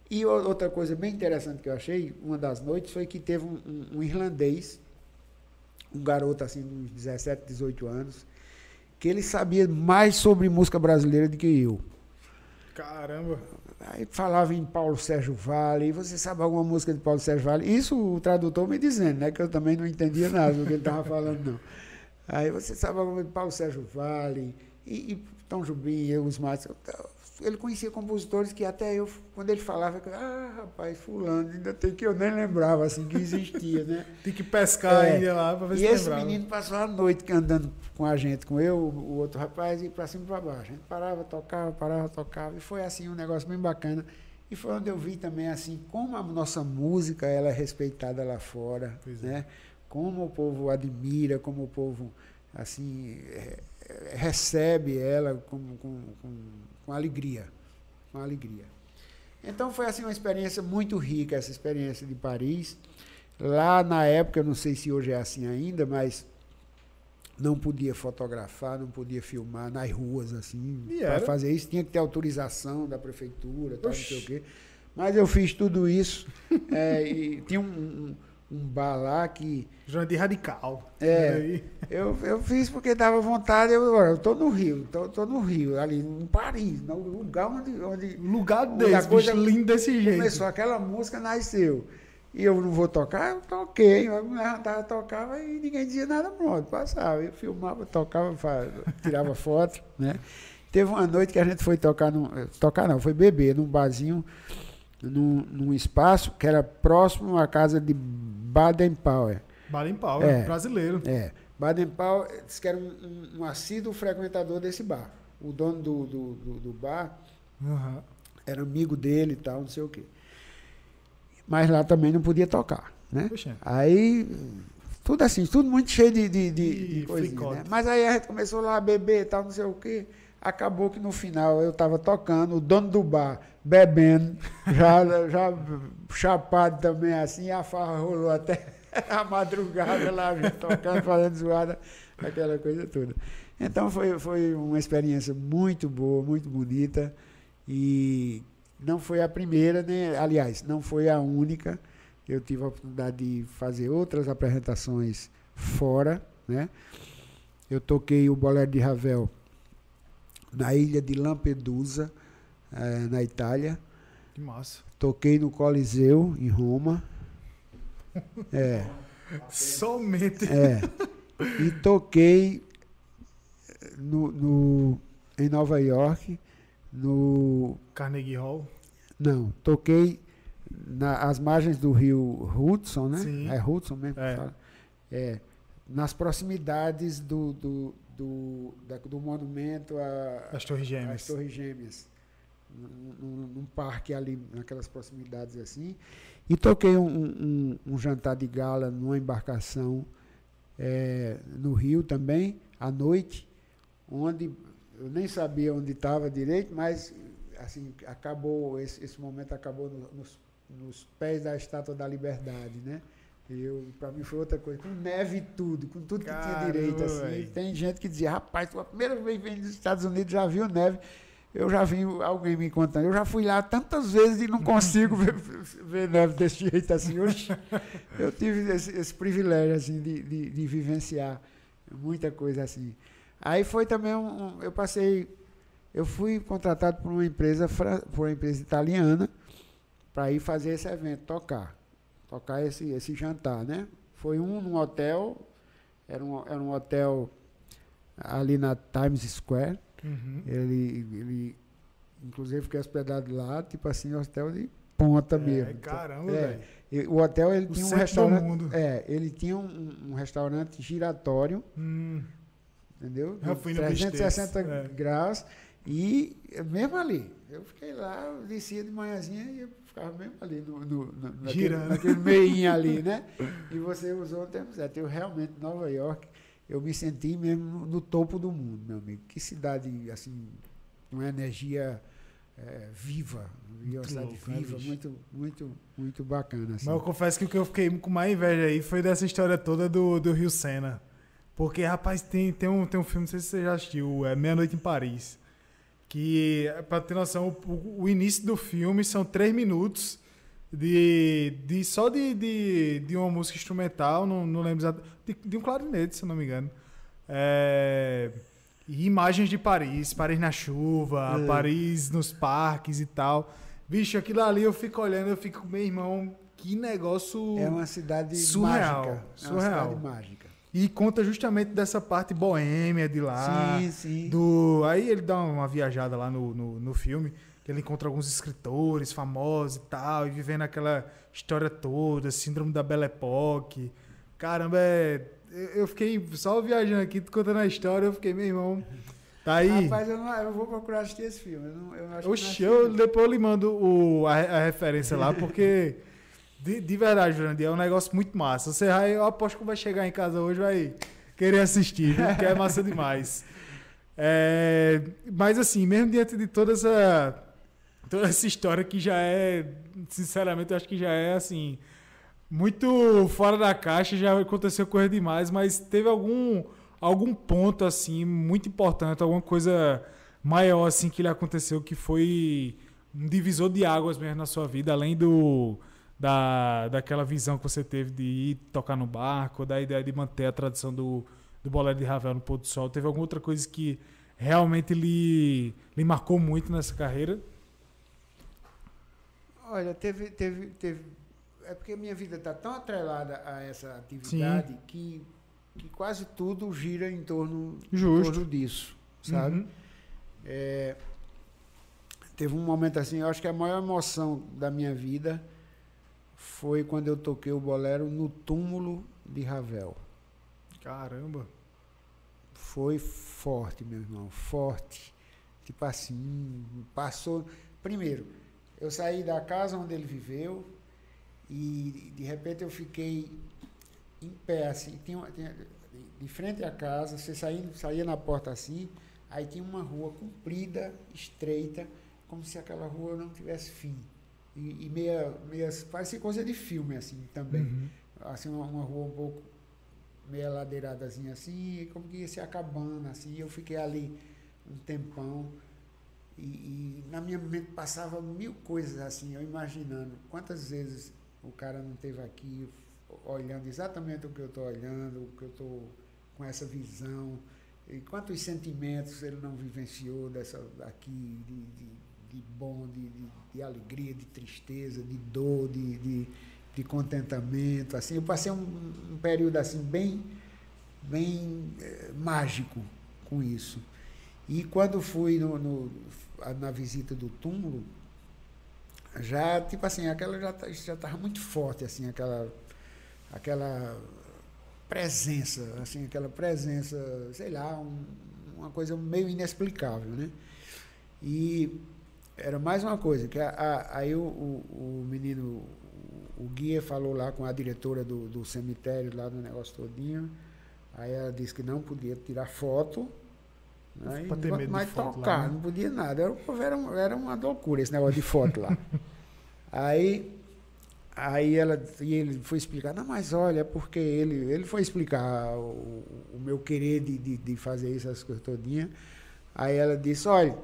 e outra coisa bem interessante que eu achei, uma das noites, foi que teve um, um, um irlandês, um garoto assim, de uns 17, 18 anos, que ele sabia mais sobre música brasileira do que eu. Caramba! Aí falava em Paulo Sérgio Vale, você sabe alguma música de Paulo Sérgio Vale? Isso o tradutor me dizendo, né? Que eu também não entendia nada do que ele estava (laughs) falando, não. Aí você sabe alguma de Paulo Sérgio Vale, e, e Tom Jubim, e os mais ele conhecia compositores que até eu, quando ele falava, eu, ah, rapaz, fulano, ainda tem que eu nem lembrava assim que existia, né? (laughs) tem que pescar é. ainda lá para ver e se esse lembrava. menino passou a noite andando com a gente, com eu, o outro rapaz, e para cima e para baixo. A gente parava, tocava, parava, tocava, e foi assim um negócio bem bacana. E foi onde eu vi também assim como a nossa música ela é respeitada lá fora, pois é. né? É. Como o povo admira, como o povo assim é, recebe ela com, com, com com alegria, com alegria. Então foi assim uma experiência muito rica essa experiência de Paris. Lá na época, eu não sei se hoje é assim ainda, mas não podia fotografar, não podia filmar nas ruas, assim. Para fazer isso tinha que ter autorização da prefeitura, tal, não sei o quê. Mas eu fiz tudo isso. (laughs) é, e tinha um, um, um, bar lá que. de Radical. É. Eu, eu fiz porque dava vontade. Eu, eu tô no Rio, tô, tô no Rio, ali em Paris, no lugar onde. onde lugar desse, coisa lindo desse jeito. Começou, aquela música nasceu e eu não vou tocar, eu toquei, eu me levantava, tocava e ninguém dizia nada, pronto, passava. Eu filmava, tocava, tirava (laughs) foto, né? Teve uma noite que a gente foi tocar, num, tocar não, foi beber num barzinho, num, num espaço que era próximo à casa de Baden Powell. Baden Powell, é, brasileiro. É. Baden Powell disse que era um, um, um assíduo frequentador desse bar. O dono do, do, do, do bar uhum. era amigo dele e tal, não sei o quê mas lá também não podia tocar. Né? Aí, tudo assim, tudo muito cheio de, de, de, de coisinha, né? Mas aí a gente começou lá a beber e tal, não sei o quê. Acabou que no final eu estava tocando, o dono do bar bebendo, já, já chapado também assim, a farra rolou até (laughs) a madrugada lá, tocando, fazendo zoada, aquela coisa toda. Então foi, foi uma experiência muito boa, muito bonita. E não foi a primeira, né? aliás, não foi a única. Eu tive a oportunidade de fazer outras apresentações fora. Né? Eu toquei o Bolero de Ravel na ilha de Lampedusa, eh, na Itália. Que massa. Toquei no Coliseu, em Roma. (laughs) É. Somente. É. E toquei no, no, em Nova York no Carnegie Hall? Não, toquei nas margens do rio Hudson, né? Sim. É Hudson mesmo é. Fala. É, nas proximidades do, do, do, da, do monumento às Torres Gêmeas. Às Torres Gêmeas. Num, num, parque ali, naquelas proximidades assim. E toquei um, um, um jantar de gala numa embarcação é, no Rio também, à noite, onde eu nem sabia onde estava direito, mas assim acabou esse, esse momento acabou no, nos, nos, pés da estátua da Liberdade, né? Eu para mim foi outra coisa, com neve e tudo, com tudo Caramba, que tinha direito assim. Tem gente que dizia, rapaz, a primeira vez que vem dos Estados Unidos já viu neve. Eu já vi alguém me contando. Eu já fui lá tantas vezes e não consigo ver, (laughs) ver neve desse jeito assim. Hoje eu tive esse, esse privilégio assim de, de, de vivenciar muita coisa assim. Aí foi também um, um, eu passei, eu fui contratado por uma empresa por uma empresa italiana para ir fazer esse evento, tocar, tocar esse esse jantar, né? Foi um num hotel, era um, era um hotel ali na Times Square. Uhum. Ele, ele, inclusive, fiquei hospedado lá, tipo assim, hotel de ponta é, mesmo. Caramba, é, O hotel ele o tinha um restaurante. É, ele tinha um, um restaurante giratório. Hum entendeu? Já fui 360 é. graus. E mesmo ali, eu fiquei lá, eu descia de manhãzinha e eu ficava mesmo ali, no, no, no naquele, naquele meinho ali, (laughs) né? E você usou o tempo certo. Eu realmente, Nova York, eu me senti mesmo no, topo do mundo, meu amigo. Que cidade, assim, uma energia é, viva, uma cidade louco, viva, muito, muito, muito bacana. Assim. Mas eu confesso que o que eu fiquei com mais inveja aí foi dessa história toda do, do Rio Sena. Porque, rapaz, tem, tem, um, tem um filme, não sei se você já assistiu, é Meia Noite em Paris. Que, pra ter noção, o, o início do filme são três minutos de, de só de, de, de uma música instrumental, não, não lembro exatamente, de, de, um clarinete, se eu não me engano. É, e imagens de Paris, Paris na chuva, é. Paris nos parques e tal. Vixe, aquilo ali eu fico olhando, eu fico, meu irmão, que negócio. É uma cidade surreal. Mágica. Surreal. É uma cidade mágica. E conta justamente dessa parte boêmia de lá. Sim, sim. Do... Aí ele dá uma viajada lá no, no, no filme, que ele encontra alguns escritores famosos e tal, e vivendo aquela história toda, síndrome da Belle Époque. Caramba, é... eu fiquei só viajando aqui, contando a história, eu fiquei, meu irmão. Tá aí. Rapaz, eu, não, eu vou procurar assistir esse filme. Eu, não, eu acho Oxi, eu, depois eu lhe mando o, a, a referência lá, porque. De, de verdade, Jurandir, é um negócio muito massa. Você vai, eu aposto que vai chegar em casa hoje vai querer assistir, viu? porque é massa (laughs) demais. É, mas assim, mesmo diante de toda essa, toda essa história que já é, sinceramente, eu acho que já é assim, muito fora da caixa, já aconteceu coisa demais, mas teve algum algum ponto assim muito importante, alguma coisa maior assim que lhe aconteceu que foi um divisor de águas mesmo na sua vida, além do da, daquela visão que você teve de ir tocar no barco, da ideia de manter a tradição do, do bolero de Ravel no pôr do sol. Teve alguma outra coisa que realmente lhe, lhe marcou muito nessa carreira? Olha, teve, teve, teve. É porque a minha vida está tão atrelada a essa atividade que, que quase tudo gira em torno, em torno disso, sabe? Uhum. É, teve um momento assim, eu acho que a maior emoção da minha vida foi quando eu toquei o bolero no túmulo de Ravel. Caramba! Foi forte, meu irmão, forte. Tipo assim, passou. Primeiro, eu saí da casa onde ele viveu e de repente eu fiquei em pé, assim, tinha, tinha de frente à casa, você saía, saía na porta assim, aí tinha uma rua comprida, estreita, como se aquela rua não tivesse fim. E, e meia, meia, parece coisa de filme, assim, também. Uhum. Assim, uma, uma, rua um pouco meia ladeiradazinha assim, como que ia se acabando, assim, eu fiquei ali um tempão. E, e, na minha mente passava mil coisas assim, eu imaginando quantas vezes o cara não esteve aqui olhando exatamente o que eu estou olhando, o que eu estou com essa visão, e quantos sentimentos ele não vivenciou dessa aqui de, de, de bom, de, de, de, alegria, de tristeza, de dor, de, de, de contentamento. Assim, eu passei um, um período assim bem, bem é, mágico com isso. E quando fui no, no na visita do túmulo, já, tipo assim, aquela já tá, já estava muito forte, assim, aquela, aquela presença, assim, aquela presença, sei lá, um, uma coisa meio inexplicável, né? E era mais uma coisa, que a, a, aí o, o, o, menino, o guia falou lá com a diretora do, do cemitério, lá do negócio todinho, aí ela disse que não podia tirar foto, né? Pra ter medo mais tocar, lá, né? não podia nada. Era, era, era uma loucura esse negócio de foto lá. (laughs) aí, aí ela e ele foi explicar, não, mas olha, porque ele, ele foi explicar o, o meu querer de, de, de, fazer essas coisas todinhas. Aí ela disse, olha,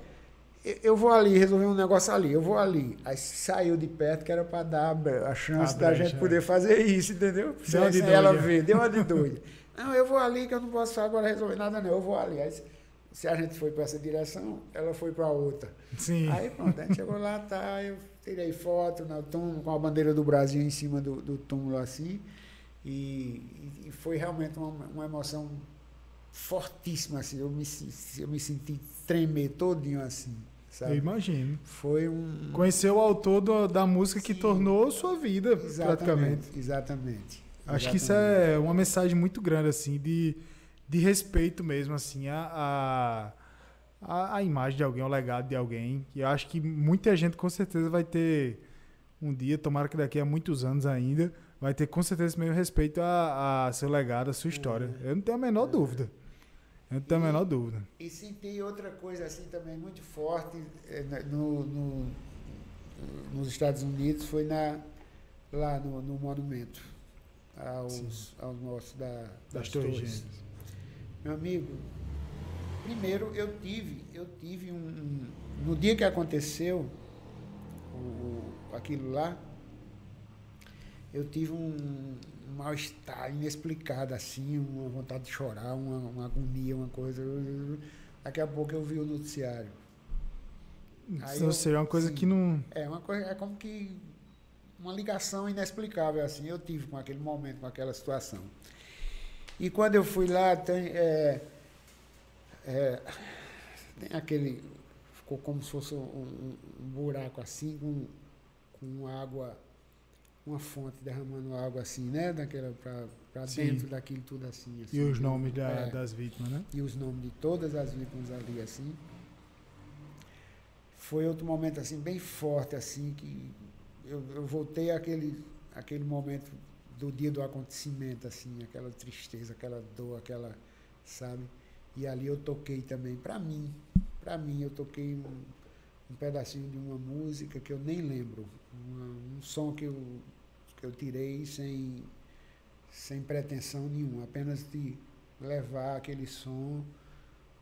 eu vou ali resolver um negócio ali, eu vou ali. Aí saiu de perto que era para dar a chance da gente poder é. fazer isso, entendeu? Deu de ela ver, deu uma de doida. não, eu vou ali que eu não posso agora resolver nada, não, eu vou ali. Aí, se a gente foi para essa direção, ela foi para outra. Sim. Aí pronto, a gente chegou lá, tá, eu tirei foto no túmulo, com a bandeira do Brasil em cima do, do túmulo assim, e, e, foi realmente uma, uma emoção fortíssima, assim, eu me, eu me senti tremer todinho assim. Sabe? Eu imagino. Foi um. Conheceu o autor do, da música que Sim. tornou sua vida, exatamente, praticamente. Exatamente. Acho exatamente. que isso é uma mensagem muito grande, assim, de de respeito mesmo, assim, a, a, a, imagem de alguém, o legado de alguém. E eu acho que muita gente com certeza vai ter um dia, tomara que daqui a muitos anos ainda, vai ter com certeza esse mesmo respeito a, a seu legado, a sua história. É. Eu não tenho a menor é. dúvida. Não e, a menor dúvida. E senti outra coisa assim também muito forte é, no, no, nos Estados Unidos, foi na, lá no, no monumento aos, aos nossos da, das, das torres. torres. Meu amigo, primeiro eu tive, eu tive um, um no dia que aconteceu o, aquilo lá, eu tive um, um mal-estar inexplicado, assim, uma vontade de chorar, uma, uma agonia, uma coisa. Daqui a pouco eu vi o noticiário. Aí Ou seja, é uma coisa sim, que não. É, uma coisa, é como que uma ligação inexplicável, assim, eu tive com aquele momento, com aquela situação. E quando eu fui lá, tem, é, é, tem aquele. Ficou como se fosse um, um buraco assim, com, com água, uma fonte derramando água assim, né? Daquela para dentro daquilo tudo assim, assim. E os nomes da, é, das vítimas, né? E os nomes de todas as vítimas ali, assim. Foi outro momento assim, bem forte, assim, que eu, eu voltei àquele, àquele momento do dia do acontecimento, assim, aquela tristeza, aquela dor, aquela, sabe? E ali eu toquei também, para mim, para mim, eu toquei um, um, pedacinho de uma música que eu nem lembro, uma, um som que eu, eu tirei sem, sem pretensão nenhuma, apenas de levar aquele som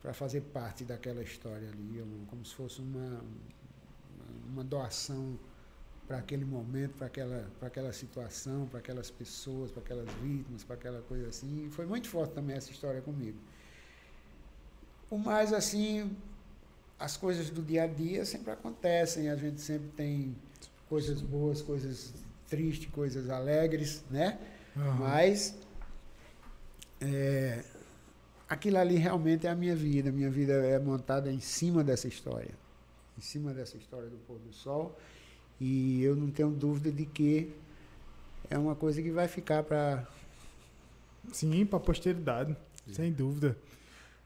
para fazer parte daquela história ali, como se fosse uma, uma doação para aquele momento, para aquela, aquela situação, para aquelas pessoas, para aquelas vítimas, para aquela coisa assim. E foi muito forte também essa história comigo. O mais assim, as coisas do dia a dia sempre acontecem, a gente sempre tem coisas boas, coisas tristes, coisas alegres, né? Uhum. Mas é, aquilo ali realmente é a minha vida. Minha vida é montada em cima dessa história. Em cima dessa história do pôr do sol. E eu não tenho dúvida de que é uma coisa que vai ficar para. Sim, para a posteridade, Sim. sem dúvida.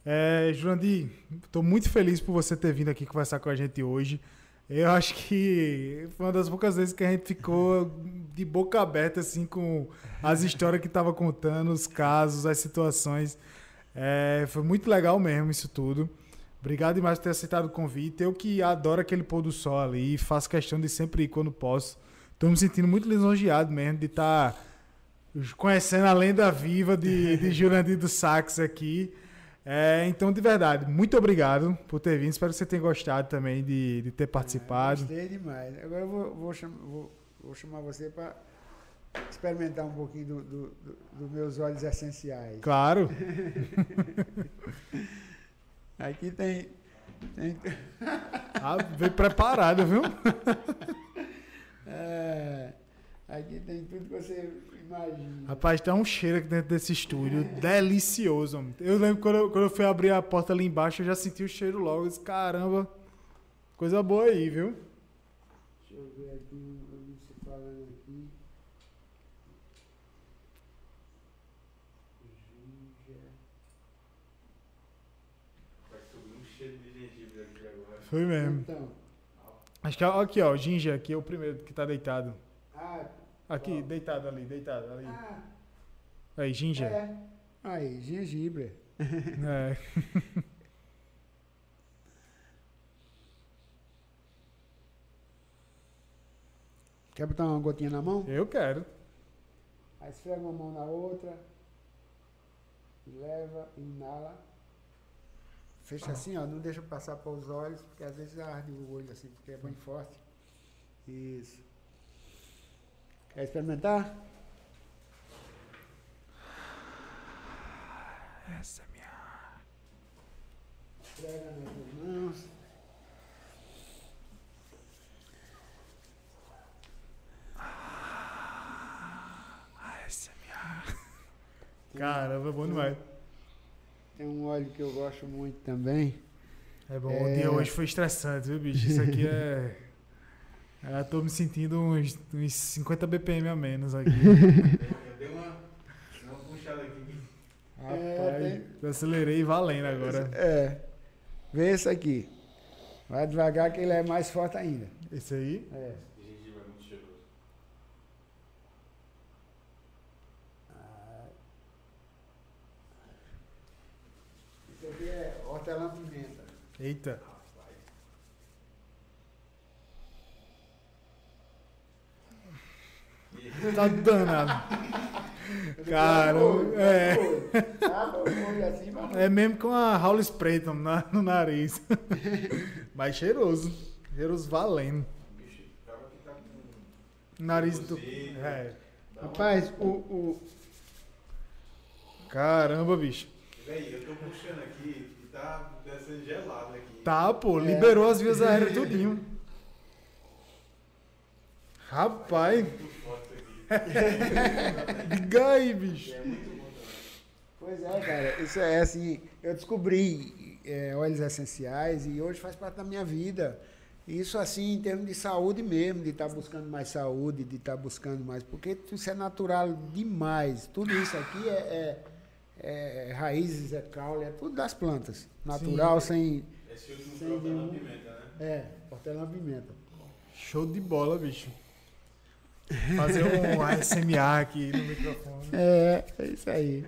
É, Jurandir, estou muito feliz por você ter vindo aqui conversar com a gente hoje. Eu acho que foi uma das poucas vezes que a gente ficou de boca aberta assim com as histórias que estava contando, os casos, as situações. É, foi muito legal mesmo isso tudo. Obrigado demais por ter aceitado o convite. Eu que adoro aquele pôr do sol ali, faço questão de sempre ir quando posso. Estou me sentindo muito lisonjeado mesmo de estar tá conhecendo a lenda viva de, de Jurandir do Sax aqui. É, então, de verdade, muito obrigado por ter vindo. Espero que você tenha gostado também de, de ter participado. Ah, gostei demais. Agora eu vou, vou, chamar, vou, vou chamar você para experimentar um pouquinho dos do, do, do, meus óleos essenciais. Claro. (laughs) Aqui tem. tem... ah, veio preparado, viu? (laughs) é, aqui tem tudo que você imagina. Rapaz, tem um cheiro aqui dentro desse estúdio. delicioso. Eu lembro quando eu, quando eu fui abrir a porta ali embaixo, eu já senti o cheiro logo. Eu disse, caramba, coisa boa aí, viu? Deixa eu ver aqui. Foi mesmo. Então. Acho que aqui, ó, o Ginger aqui é o primeiro que tá deitado. Ah. Aqui, deitado ali, deitado ali. Ah. Aí, Ginger. É. Aí, gengibre. (laughs) É. (laughs) Quer botar uma gotinha na mão? Eu quero. Aí esfrega uma mão na outra. Leva, inala. Fecha assim, ó, não deixa passar para os olhos, porque às vezes arde o olho assim, porque é bem forte. Isso. Quer experimentar? Essa é minha. Pega nas mãos. Ah, essa é minha. Caramba, é bom demais. Tem um óleo que eu gosto muito também. É bom, é... o dia hoje foi estressante, viu, bicho? Isso aqui é. Eu tô me sentindo uns, uns 50 BPM a menos aqui. (laughs) eu dei uma, uma puxada aqui. Rapaz, é, tem... acelerei valendo agora. É. Vê esse aqui. Vai devagar que ele é mais forte ainda. Esse aí? É. hortelã-pimenta. Eita. Tá danado. Cara, é. É mesmo com a Howley Sprayton no nariz. (laughs) Mas cheiroso. Cheiroso valendo. Nariz do. É. Rapaz, o, o. Caramba, bicho. Véi, eu tô puxando aqui tá descendo gelado aqui. Tá, pô, é. liberou as vias aéreas (laughs) tudinho. Rapaz. É aí, bicho. É muito bom também. Pois é, cara. Isso é assim, eu descobri é, óleos essenciais e hoje faz parte da minha vida. Isso assim, em termos de saúde mesmo, de estar tá buscando mais saúde, de estar tá buscando mais, porque isso é natural demais. Tudo isso aqui é, é é, raízes, é caule, é tudo das plantas. Natural, Sim. sem. Esse último sem hortelã-pimenta, né? É, hortelã-pimenta. Show de bola, bicho. Fazer um ASMR aqui no microfone. É, é isso aí.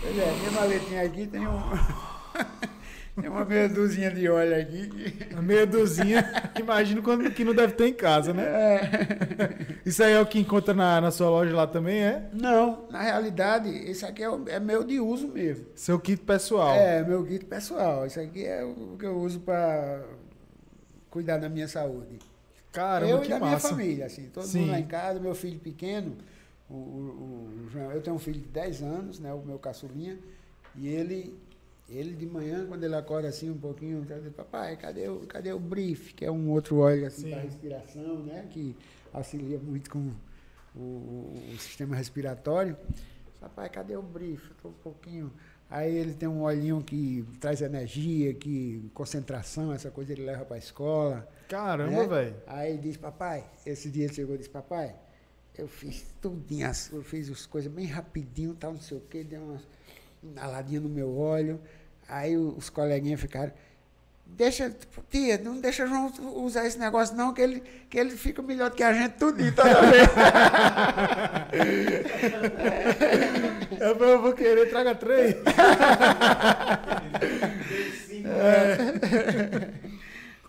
Pois é, minha maletinha aqui tem um. (laughs) Tem uma meia dúzia de óleo aqui. Uma meia dúzia, imagino quando, que não deve ter em casa, né? É. Isso aí é o que encontra na, na sua loja lá também, é? Não, na realidade, esse aqui é, é meu de uso mesmo. Seu kit pessoal. É, meu kit pessoal. Isso aqui é o que eu uso para cuidar da minha saúde. Caramba, eu e da massa. minha família, assim, todo Sim. mundo lá em casa, meu filho pequeno, o, o- o João, eu tenho um filho de 10 anos, né, o meu caçulinha, e ele, ele de manhã, quando ele acorda assim um pouquinho, ele diz, papai, cadê o, cadê o brief, que é um outro óleo assim Sim. para respiração, né, que auxilia muito com o, o- o sistema respiratório. Papai, cadê o brief? Estou um pouquinho. Aí ele tem um olhinho que traz energia, que concentração, essa coisa ele leva para a escola. Caramba, né? velho. Aí ele diz, papai, esse dia ele chegou e disse, papai, eu fiz tudinho, eu fiz as coisas bem rapidinho, tal, não sei o quê, dei uma inaladinha no meu óleo. Aí os coleguinhas ficaram, deixa, tia, não deixa o João usar esse negócio não, que ele, que ele fica melhor do que a gente tudinho toda vez. (laughs) Eu vou- eu vou querer, traga três. (laughs)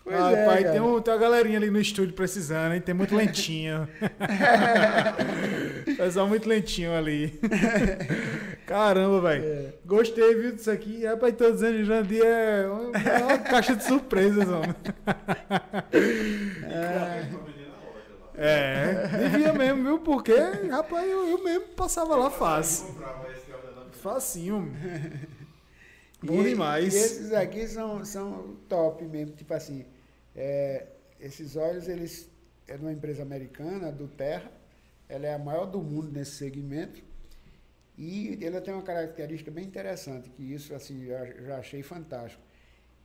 Pois ah, é, pai, tem, um, tem uma galerinha ali no estúdio precisando, hein? Tem muito lentinho. (laughs) Pessoal muito lentinho ali. (laughs) Caramba, velho. É. Gostei, viu, disso aqui. Rapaz, tô dizendo, Jandir é uma, é uma (laughs) caixa de surpresas, homem. É, devia mesmo, viu? Porque, rapaz, eu, eu mesmo passava lá fácil. Facinho. Bom E- demais. E esses aqui são, são top mesmo, tipo assim, é, esses óleos, eles é de uma empresa americana, do Terra, ela é a maior do mundo nesse segmento, e ela tem uma característica bem interessante, que isso assim, eu já achei fantástico,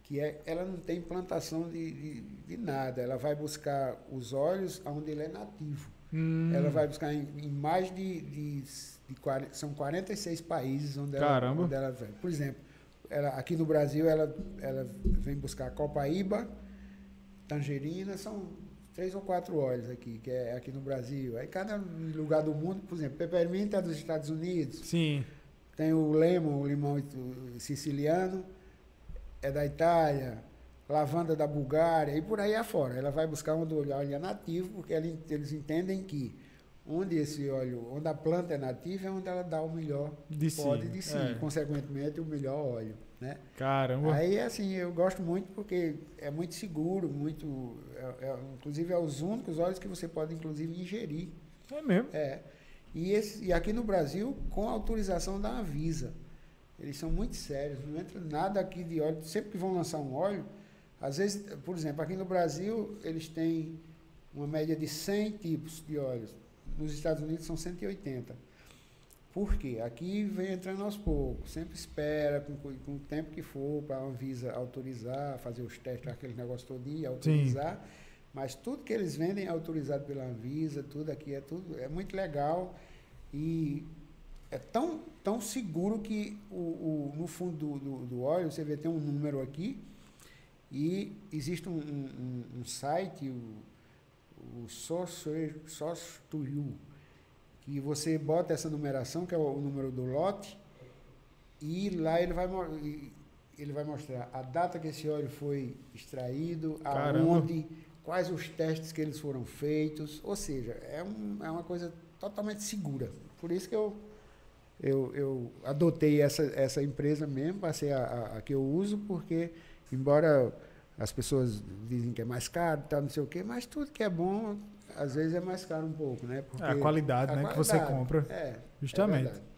que é, ela não tem plantação de, de, de nada, ela vai buscar os óleos onde ele é nativo. Hum, Ela vai buscar em, em mais de, de, de 40, são 46 países onde ela, onde ela vem. Por exemplo, ela, aqui no Brasil ela, ela vem buscar copaíba, tangerina, são três ou quatro óleos aqui, que é aqui no Brasil. Aí cada lugar do mundo, por exemplo, peppermint é dos Estados Unidos, Sim. tem o lemon, o limão siciliano, é da Itália, lavanda da Bulgária e por aí afora. Ela vai buscar onde o óleo é nativo, porque eles entendem que onde esse óleo, onde a planta é nativa, é onde ela dá o melhor De si, pode de si, é. consequentemente o melhor óleo, né? Caramba. Aí assim eu gosto muito porque é muito seguro, muito, é- é- inclusive é os únicos óleos que você pode inclusive ingerir É mesmo. é. E, esse, e aqui no Brasil, com autorização da Anvisa. Eles são muito sérios, não entra nada aqui de óleo. Sempre que vão lançar um óleo, às vezes, por exemplo, aqui no Brasil, eles têm uma média de 100 tipos de óleos. Nos Estados Unidos são 180. Por quê? Aqui vem entrando aos poucos, sempre espera com, com- o tempo que for para a Anvisa autorizar, fazer os testes, aquele negócio todo e autorizar. Mas tudo que eles vendem é autorizado pela Anvisa, tudo aqui é tudo, é muito legal e é tão, tão seguro que o, o- no fundo do, do, do óleo você vê tem um número aqui e existe um, um- um- um site, o, o Source, Source to You, que você bota essa numeração, que é o, número do lote, e lá ele vai, ele vai mostrar a data que esse óleo foi extraído, Caramba. aonde, quais os testes que eles foram feitos, ou seja, é, um, é uma coisa totalmente segura. Por isso que eu, eu, eu adotei essa, essa empresa mesmo, para ser a, a, a que eu uso, porque, embora as pessoas dizem que é mais caro, tal, não sei o quê, mas tudo que é bom, às vezes é mais caro um pouco, né? Porque É a qualidade, a né, que você qualidade, compra. É, Justamente. é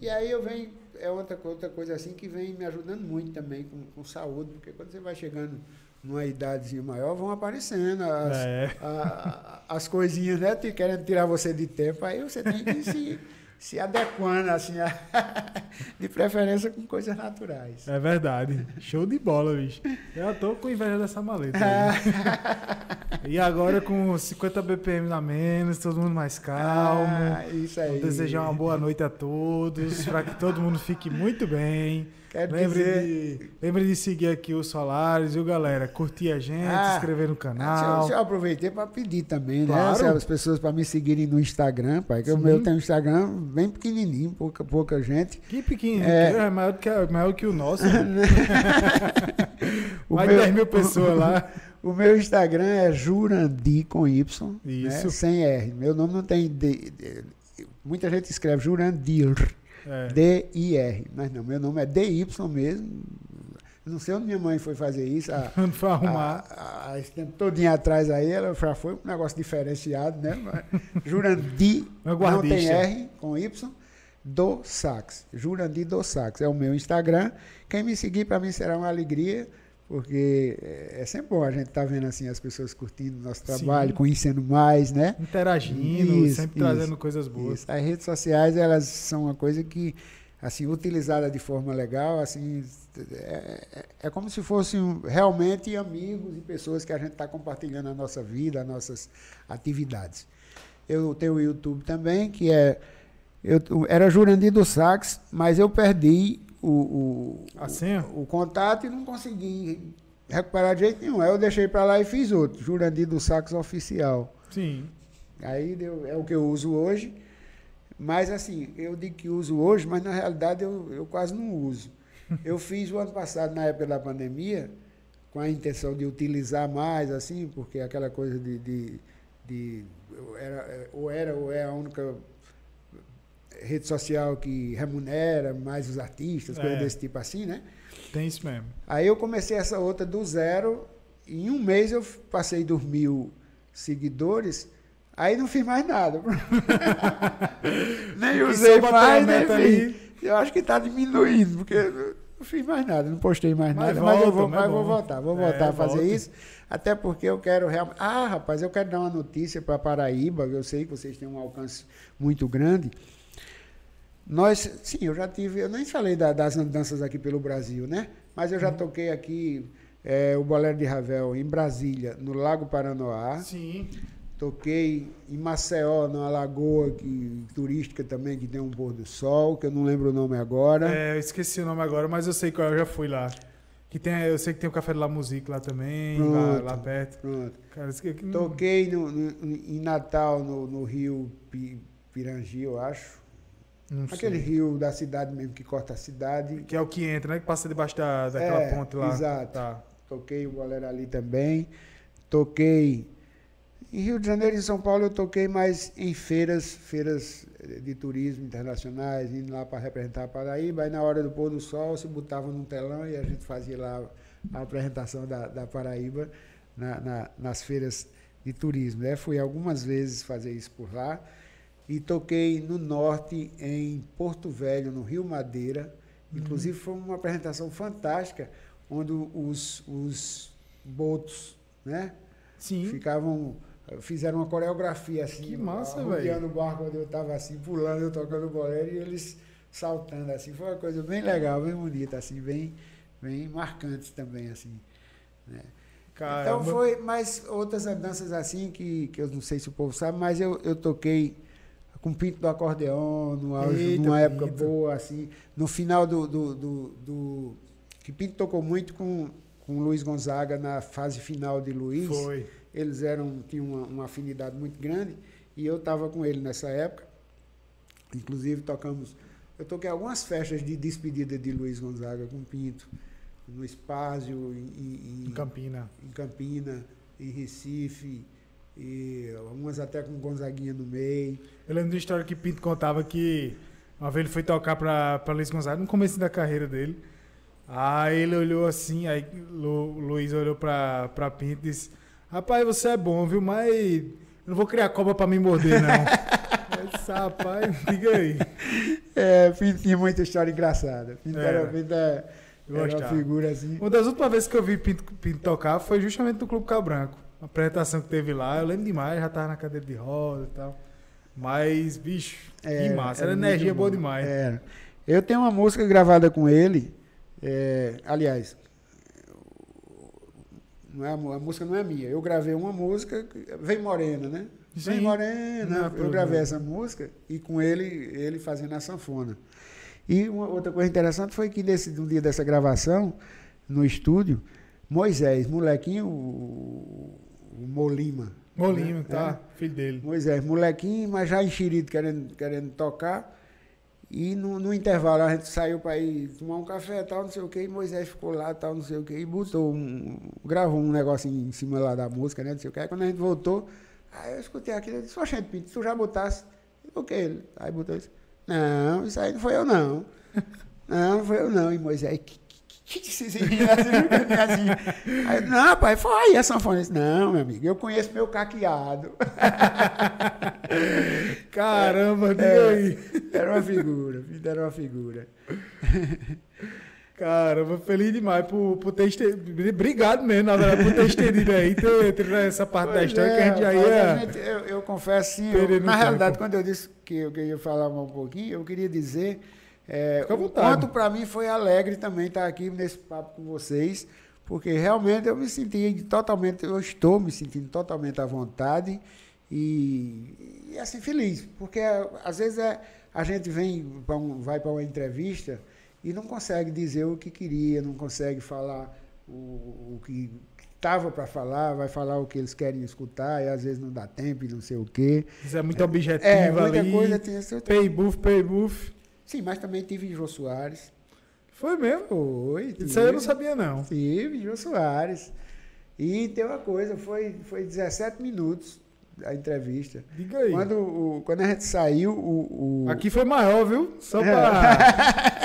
e aí eu venho, é outra, outra coisa assim que vem me ajudando muito também com, com saúde, porque quando você vai chegando numa idade maior, vão aparecendo as, É. a- as coisinhas, né? Querendo tirar você de tempo, aí você tem que (laughs) se, se adequando, assim, a- (laughs) de preferência com coisas naturais. É verdade. Show de bola, bicho. Eu tô com inveja dessa maleta. aí. (laughs) e agora com 50 BPM a menos, todo mundo mais calmo. Ah, isso aí. Vou desejar uma boa noite a todos, para que todo mundo fique muito bem. Quero lembre, dizer... de, lembre de seguir aqui o Solares, viu, galera? Curtir a gente, Ah, se inscrever no eu, canal. deixa eu aproveitei para pedir também, Claro. né? As pessoas para me seguirem no Instagram, pai. Que o meu tem um Instagram bem pequenininho, pouca, pouca gente. Que pequenininho, É. é, maior, que, maior que o nosso. (laughs) O Mais meu- 10 mil (laughs) pessoas lá. O meu Instagram é Jurandi com Y, né? Isso. sem R. Meu nome não tem D. D- muita gente escreve Jurandir, É. D-I-R. Mas não, meu nome é DY mesmo. Não sei onde minha mãe foi fazer isso. A, (laughs) foi arrumar. a, a, esse tempo todinho atrás aí, ela já foi um negócio diferenciado, né? Mas Jurandi, (laughs) não tem R com Y, do Sax. Jurandi do Sax. É o meu Instagram. Quem me seguir, para mim será uma alegria, porque é é sempre bom a gente estar vendo assim as pessoas curtindo o nosso trabalho, Sim. conhecendo mais, né? Interagindo, Isso, sempre isso, trazendo coisas boas. Isso. As redes sociais, elas são uma coisa que, assim, utilizada de forma legal, assim, é, é- é como se fossem realmente amigos e pessoas que a gente está compartilhando a nossa vida, as nossas atividades. Eu tenho o YouTube também, que é. Eu, era Jurandir do Sax, mas eu perdi o, o, o, o contato e não consegui recuperar de jeito nenhum. Aí eu deixei para lá e fiz outro, Jurandir do Sax Oficial. Sim. Aí deu- é o que eu uso hoje. Mas assim, eu digo que uso hoje, mas na realidade eu, eu quase não uso. (laughs) Eu fiz o ano passado, na época da pandemia, com a intenção de utilizar mais, assim, porque aquela coisa de. de, de- era, ou era ou é a única rede social que remunera mais os artistas, É. coisas desse tipo assim, né? Tem isso mesmo. Aí eu comecei essa outra do zero, e em um mês eu passei dos mil seguidores, aí não fiz mais nada. (laughs) nem usei a mais, nem fiz. Eu acho que está diminuindo, porque não fiz mais nada, não postei mais Mas nada, mas eu volta, vou, mas vou voltar, vou É, voltar a fazer volte. isso, até porque eu quero realmente. Ah, rapaz, eu quero dar uma notícia para Paraíba, eu sei que vocês têm um alcance muito grande. Nós, sim, eu já tive, eu nem falei da- das andanças aqui pelo Brasil, né? Mas Uhum. eu já toquei aqui eh, o Bolero de Ravel em Brasília, no Lago Paranoá. Sim. Toquei em Maceió, numa lagoa que, turística também, que tem um pôr do sol, que eu não lembro o nome agora. É, eu esqueci o nome agora, mas eu sei qual é, eu já fui lá. Que tem, eu sei que tem o Café de La Musique lá também, lá, Pronto. lá perto. Pronto. Cara, aqui, Toquei no, no- em Natal, no, no rio Pi- Pirangi, eu acho. Não sei. Aquele rio da cidade mesmo que corta a cidade. Que é o que entra, né? Que passa debaixo da, daquela É, ponte lá. exato. Tá. Toquei o bolero ali também. Toquei em Rio de Janeiro e em São Paulo eu toquei mais em feiras, feiras de turismo internacionais, indo lá para representar a Paraíba. Aí na hora do pôr do sol se botava num telão e a gente fazia lá a apresentação da, da Paraíba na- na- nas feiras de turismo. Né? Fui algumas vezes fazer isso por lá. E toquei no norte, em Porto Velho, no Rio Madeira. Inclusive foi uma apresentação fantástica, onde os, os botos, né? Sim. Ficavam. Fizeram uma coreografia assim, Que massa, rodeando o barco onde eu estava assim, pulando, eu tocando bolero e eles saltando assim. Foi uma coisa bem legal, bem bonita, assim, bem, bem marcante também, assim. Né? Caramba. Então foi mais outras danças assim que, que eu não sei se o povo sabe, mas eu, eu toquei com pinto do acordeon, no auge, Eita, numa época Pinto. boa, assim. No final do, do, do, do- Que Pinto tocou muito com, com o Luiz Gonzaga na fase final de Luiz. Foi. Eles eram, tinham uma, uma afinidade muito grande e eu estava com ele nessa época. Inclusive tocamos. Eu toquei algumas festas de despedida de Luiz Gonzaga com Pinto, no Espásio, em, em- Em Campina. em Campina, em Recife, e algumas até com Gonzaguinha no meio. Eu lembro de uma história que Pinto contava que uma vez ele foi tocar pra, pra Luiz Gonzaga no começo da carreira dele. Aí ele olhou assim, aí Lu, Luiz olhou pra, pra Pinto e disse: Rapaz, você é bom, viu? Mas eu não vou criar cobra pra me morder, não. (laughs) Disse, Rapaz, diga aí. É, Pinto tinha muita história engraçada. Pinto Era. era, Pinto é- Eu era uma figura assim. Uma das últimas vezes que eu vi Pinto, Pinto tocar foi justamente no Clube Cal Branco. A apresentação que teve lá, eu lembro demais, já tava na cadeira de roda e tal. Mas, bicho, que massa. Era, muito energia boa demais. Era. Eu tenho uma música gravada com ele. é, aliás, não é a, música não é minha. Eu gravei uma música, Vem Morena, né? Vem Sim. Morena. Não, eu gravei essa música e com ele, ele fazendo a sanfona. E uma outra coisa interessante foi que nesse, no dia dessa gravação, no estúdio, Moisés, molequinho, o, Molima. Molima, né? tá, é. filho dele. Moisés, molequinho, mas já enxerido, querendo, querendo tocar. E no, no intervalo a gente saiu para ir tomar um café tal, não sei o que, e Moisés ficou lá, tal, não sei o que, e botou um. gravou um negócio em cima lá da música, né? Não sei o que. Aí quando a gente voltou, aí eu escutei aquilo, eu disse, gente, Pinto, tu já botasse. O que? Aí botou isso. Não, isso aí não foi eu não. (laughs) Não, não foi eu não. E Moisés, que que vocês assim? Aí, não, pai, foi a sanfona. Não, meu amigo, eu conheço meu caqueado. (laughs) Caramba, diga é, aí. Era uma figura, era uma figura. Caramba, feliz demais por, por ter estendido. Obrigado mesmo, na verdade, por ter estendido aí, ter, ter essa parte pois da história é, que a gente já ia. Gente, eu, eu, confesso assim, eu, na realidade, quando eu disse que eu queria falar um pouquinho, eu queria dizer é, o quanto para mim foi alegre também estar aqui nesse papo com vocês, porque realmente eu me senti totalmente, eu estou me sentindo totalmente à vontade e, e assim feliz, porque às vezes é, a gente vem pra um, vai para uma entrevista e não consegue dizer o que queria, não consegue falar o, o que estava para falar, vai falar o que eles querem escutar, e às vezes não dá tempo e não sei o quê. Isso é muito objetivo é, muita ali. Coisa, tem, pay buff, pay buff. Sim, mas também tive Jô Soares. Foi mesmo? Foi. Tive. Isso aí eu não sabia, não. Tive Jô Soares. E tem uma coisa, foi, foi 17 minutos a entrevista. Diga aí. Quando, o, quando a gente saiu, o, o... Aqui foi maior, viu? Só para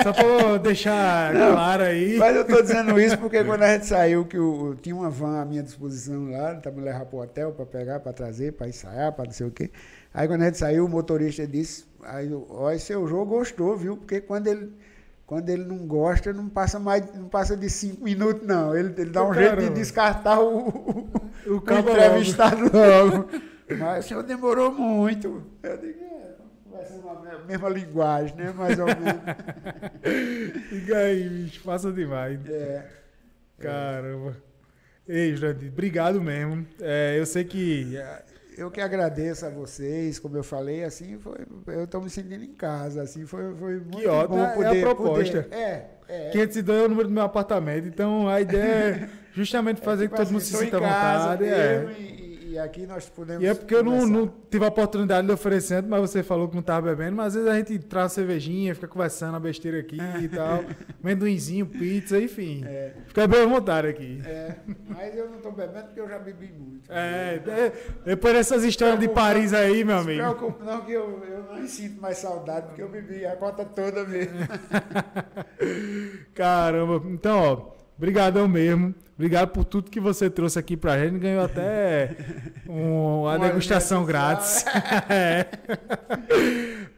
(laughs) só pra deixar Não, claro aí. Mas eu estou dizendo isso porque quando a gente saiu, que o, tinha uma van à minha disposição lá, para me levar para o hotel, para pegar, para trazer, para ensaiar, para não sei o quê. Aí quando a gente saiu, o motorista disse, aí, ó, seu jogo gostou, viu? Porque quando ele, quando ele não gosta, não passa mais, não passa de cinco minutos, não. Ele, ele dá um jeito de descartar o, (laughs) o, o, o entrevistado logo. (laughs) Mas o senhor demorou muito. Eu digo, é, uma mesma linguagem, né? Mais ou menos. (laughs) Diga aí, bicho, passa demais. É. Caramba. Ei, Jurandir, obrigado mesmo. É, eu sei que eu que agradeço a vocês, como eu falei, assim, foi, eu estou me sentindo em casa, assim, foi, foi muito que ótimo, bom poder... É a proposta. Poder, é, é. 502 é o número do meu apartamento, então a ideia é (laughs) justamente é fazer é, tipo que todo assim, mundo se sinta à vontade. É. E, e aqui nós podemos. E é porque eu não, não, tive a oportunidade de oferecer, mas você falou que não estava bebendo, mas às vezes a gente traz cervejinha, fica conversando a besteira aqui e tal. (laughs) Amendoinzinho, pizza, enfim. É. Fica bem à vontade aqui. É, mas eu não estou bebendo porque eu já bebi muito. É, é depois dessas histórias de Paris aí, meu amigo. Não se preocupe, não, que eu, eu não sinto mais saudade, porque eu bebi a conta toda mesmo. (laughs) Caramba, então, ó. Obrigadão mesmo. Obrigado por tudo que você trouxe aqui pra gente. Ganhou até um, uma degustação grátis. (laughs) é.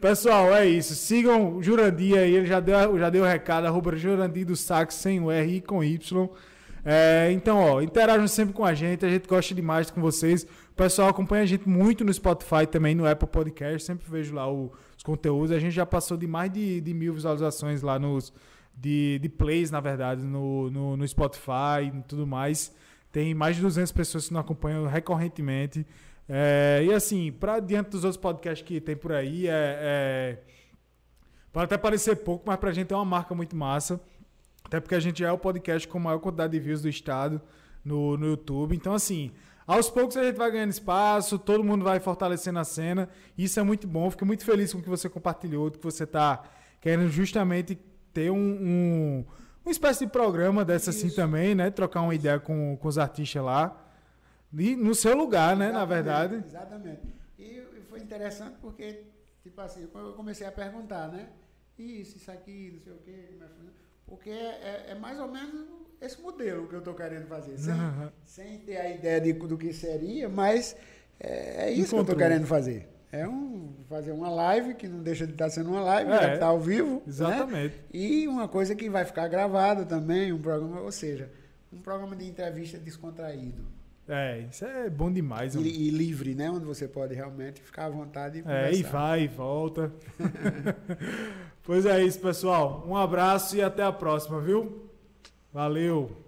Pessoal, é isso. Sigam o Jurandir aí. Ele já deu, já deu o recado. Arroba Jurandir do Sax sem o R e com Y. É, então, ó, interajam sempre com a gente. A gente gosta demais com vocês. O pessoal acompanha a gente muito no Spotify também, no Apple Podcast. Sempre vejo lá o, os conteúdos. A gente já passou de mais de, de mil visualizações lá nos de, de plays, na verdade, no, no, no Spotify e tudo mais. Tem mais de 200 pessoas que nos acompanham recorrentemente. É, e assim, para diante dos outros podcasts que tem por aí, é, é, pode até parecer pouco, mas para a gente é uma marca muito massa. Até porque a gente é o podcast com a maior quantidade de views do estado no, no YouTube. Então, assim, aos poucos a gente vai ganhando espaço, todo mundo vai fortalecendo a cena. Isso é muito bom. Fico muito feliz com o que você compartilhou, que você está querendo justamente ter um, um uma espécie de programa dessa assim Isso. assim também, né? Trocar uma ideia com, com os artistas lá. E no seu lugar, né? Na verdade. Exatamente. E foi interessante porque, tipo assim, eu comecei a perguntar, né? Isso, isso aqui, não sei o quê. Porque é, é mais ou menos esse modelo que eu estou querendo fazer. Sem, uhum. sem ter a ideia de, do que seria, mas é, é isso Encontrou. que eu estou querendo fazer. É um fazer uma live que não deixa de estar sendo uma live, é, estar ao vivo. Né? Exatamente. Né? E uma coisa que vai ficar gravada também, um programa, ou seja, um programa de entrevista descontraído. É, isso é bom demais. E, e, livre, né? Onde você pode realmente ficar à vontade e conversar. É, e vai e volta. (laughs) pois é isso, pessoal. Um abraço e até a próxima, viu? Valeu!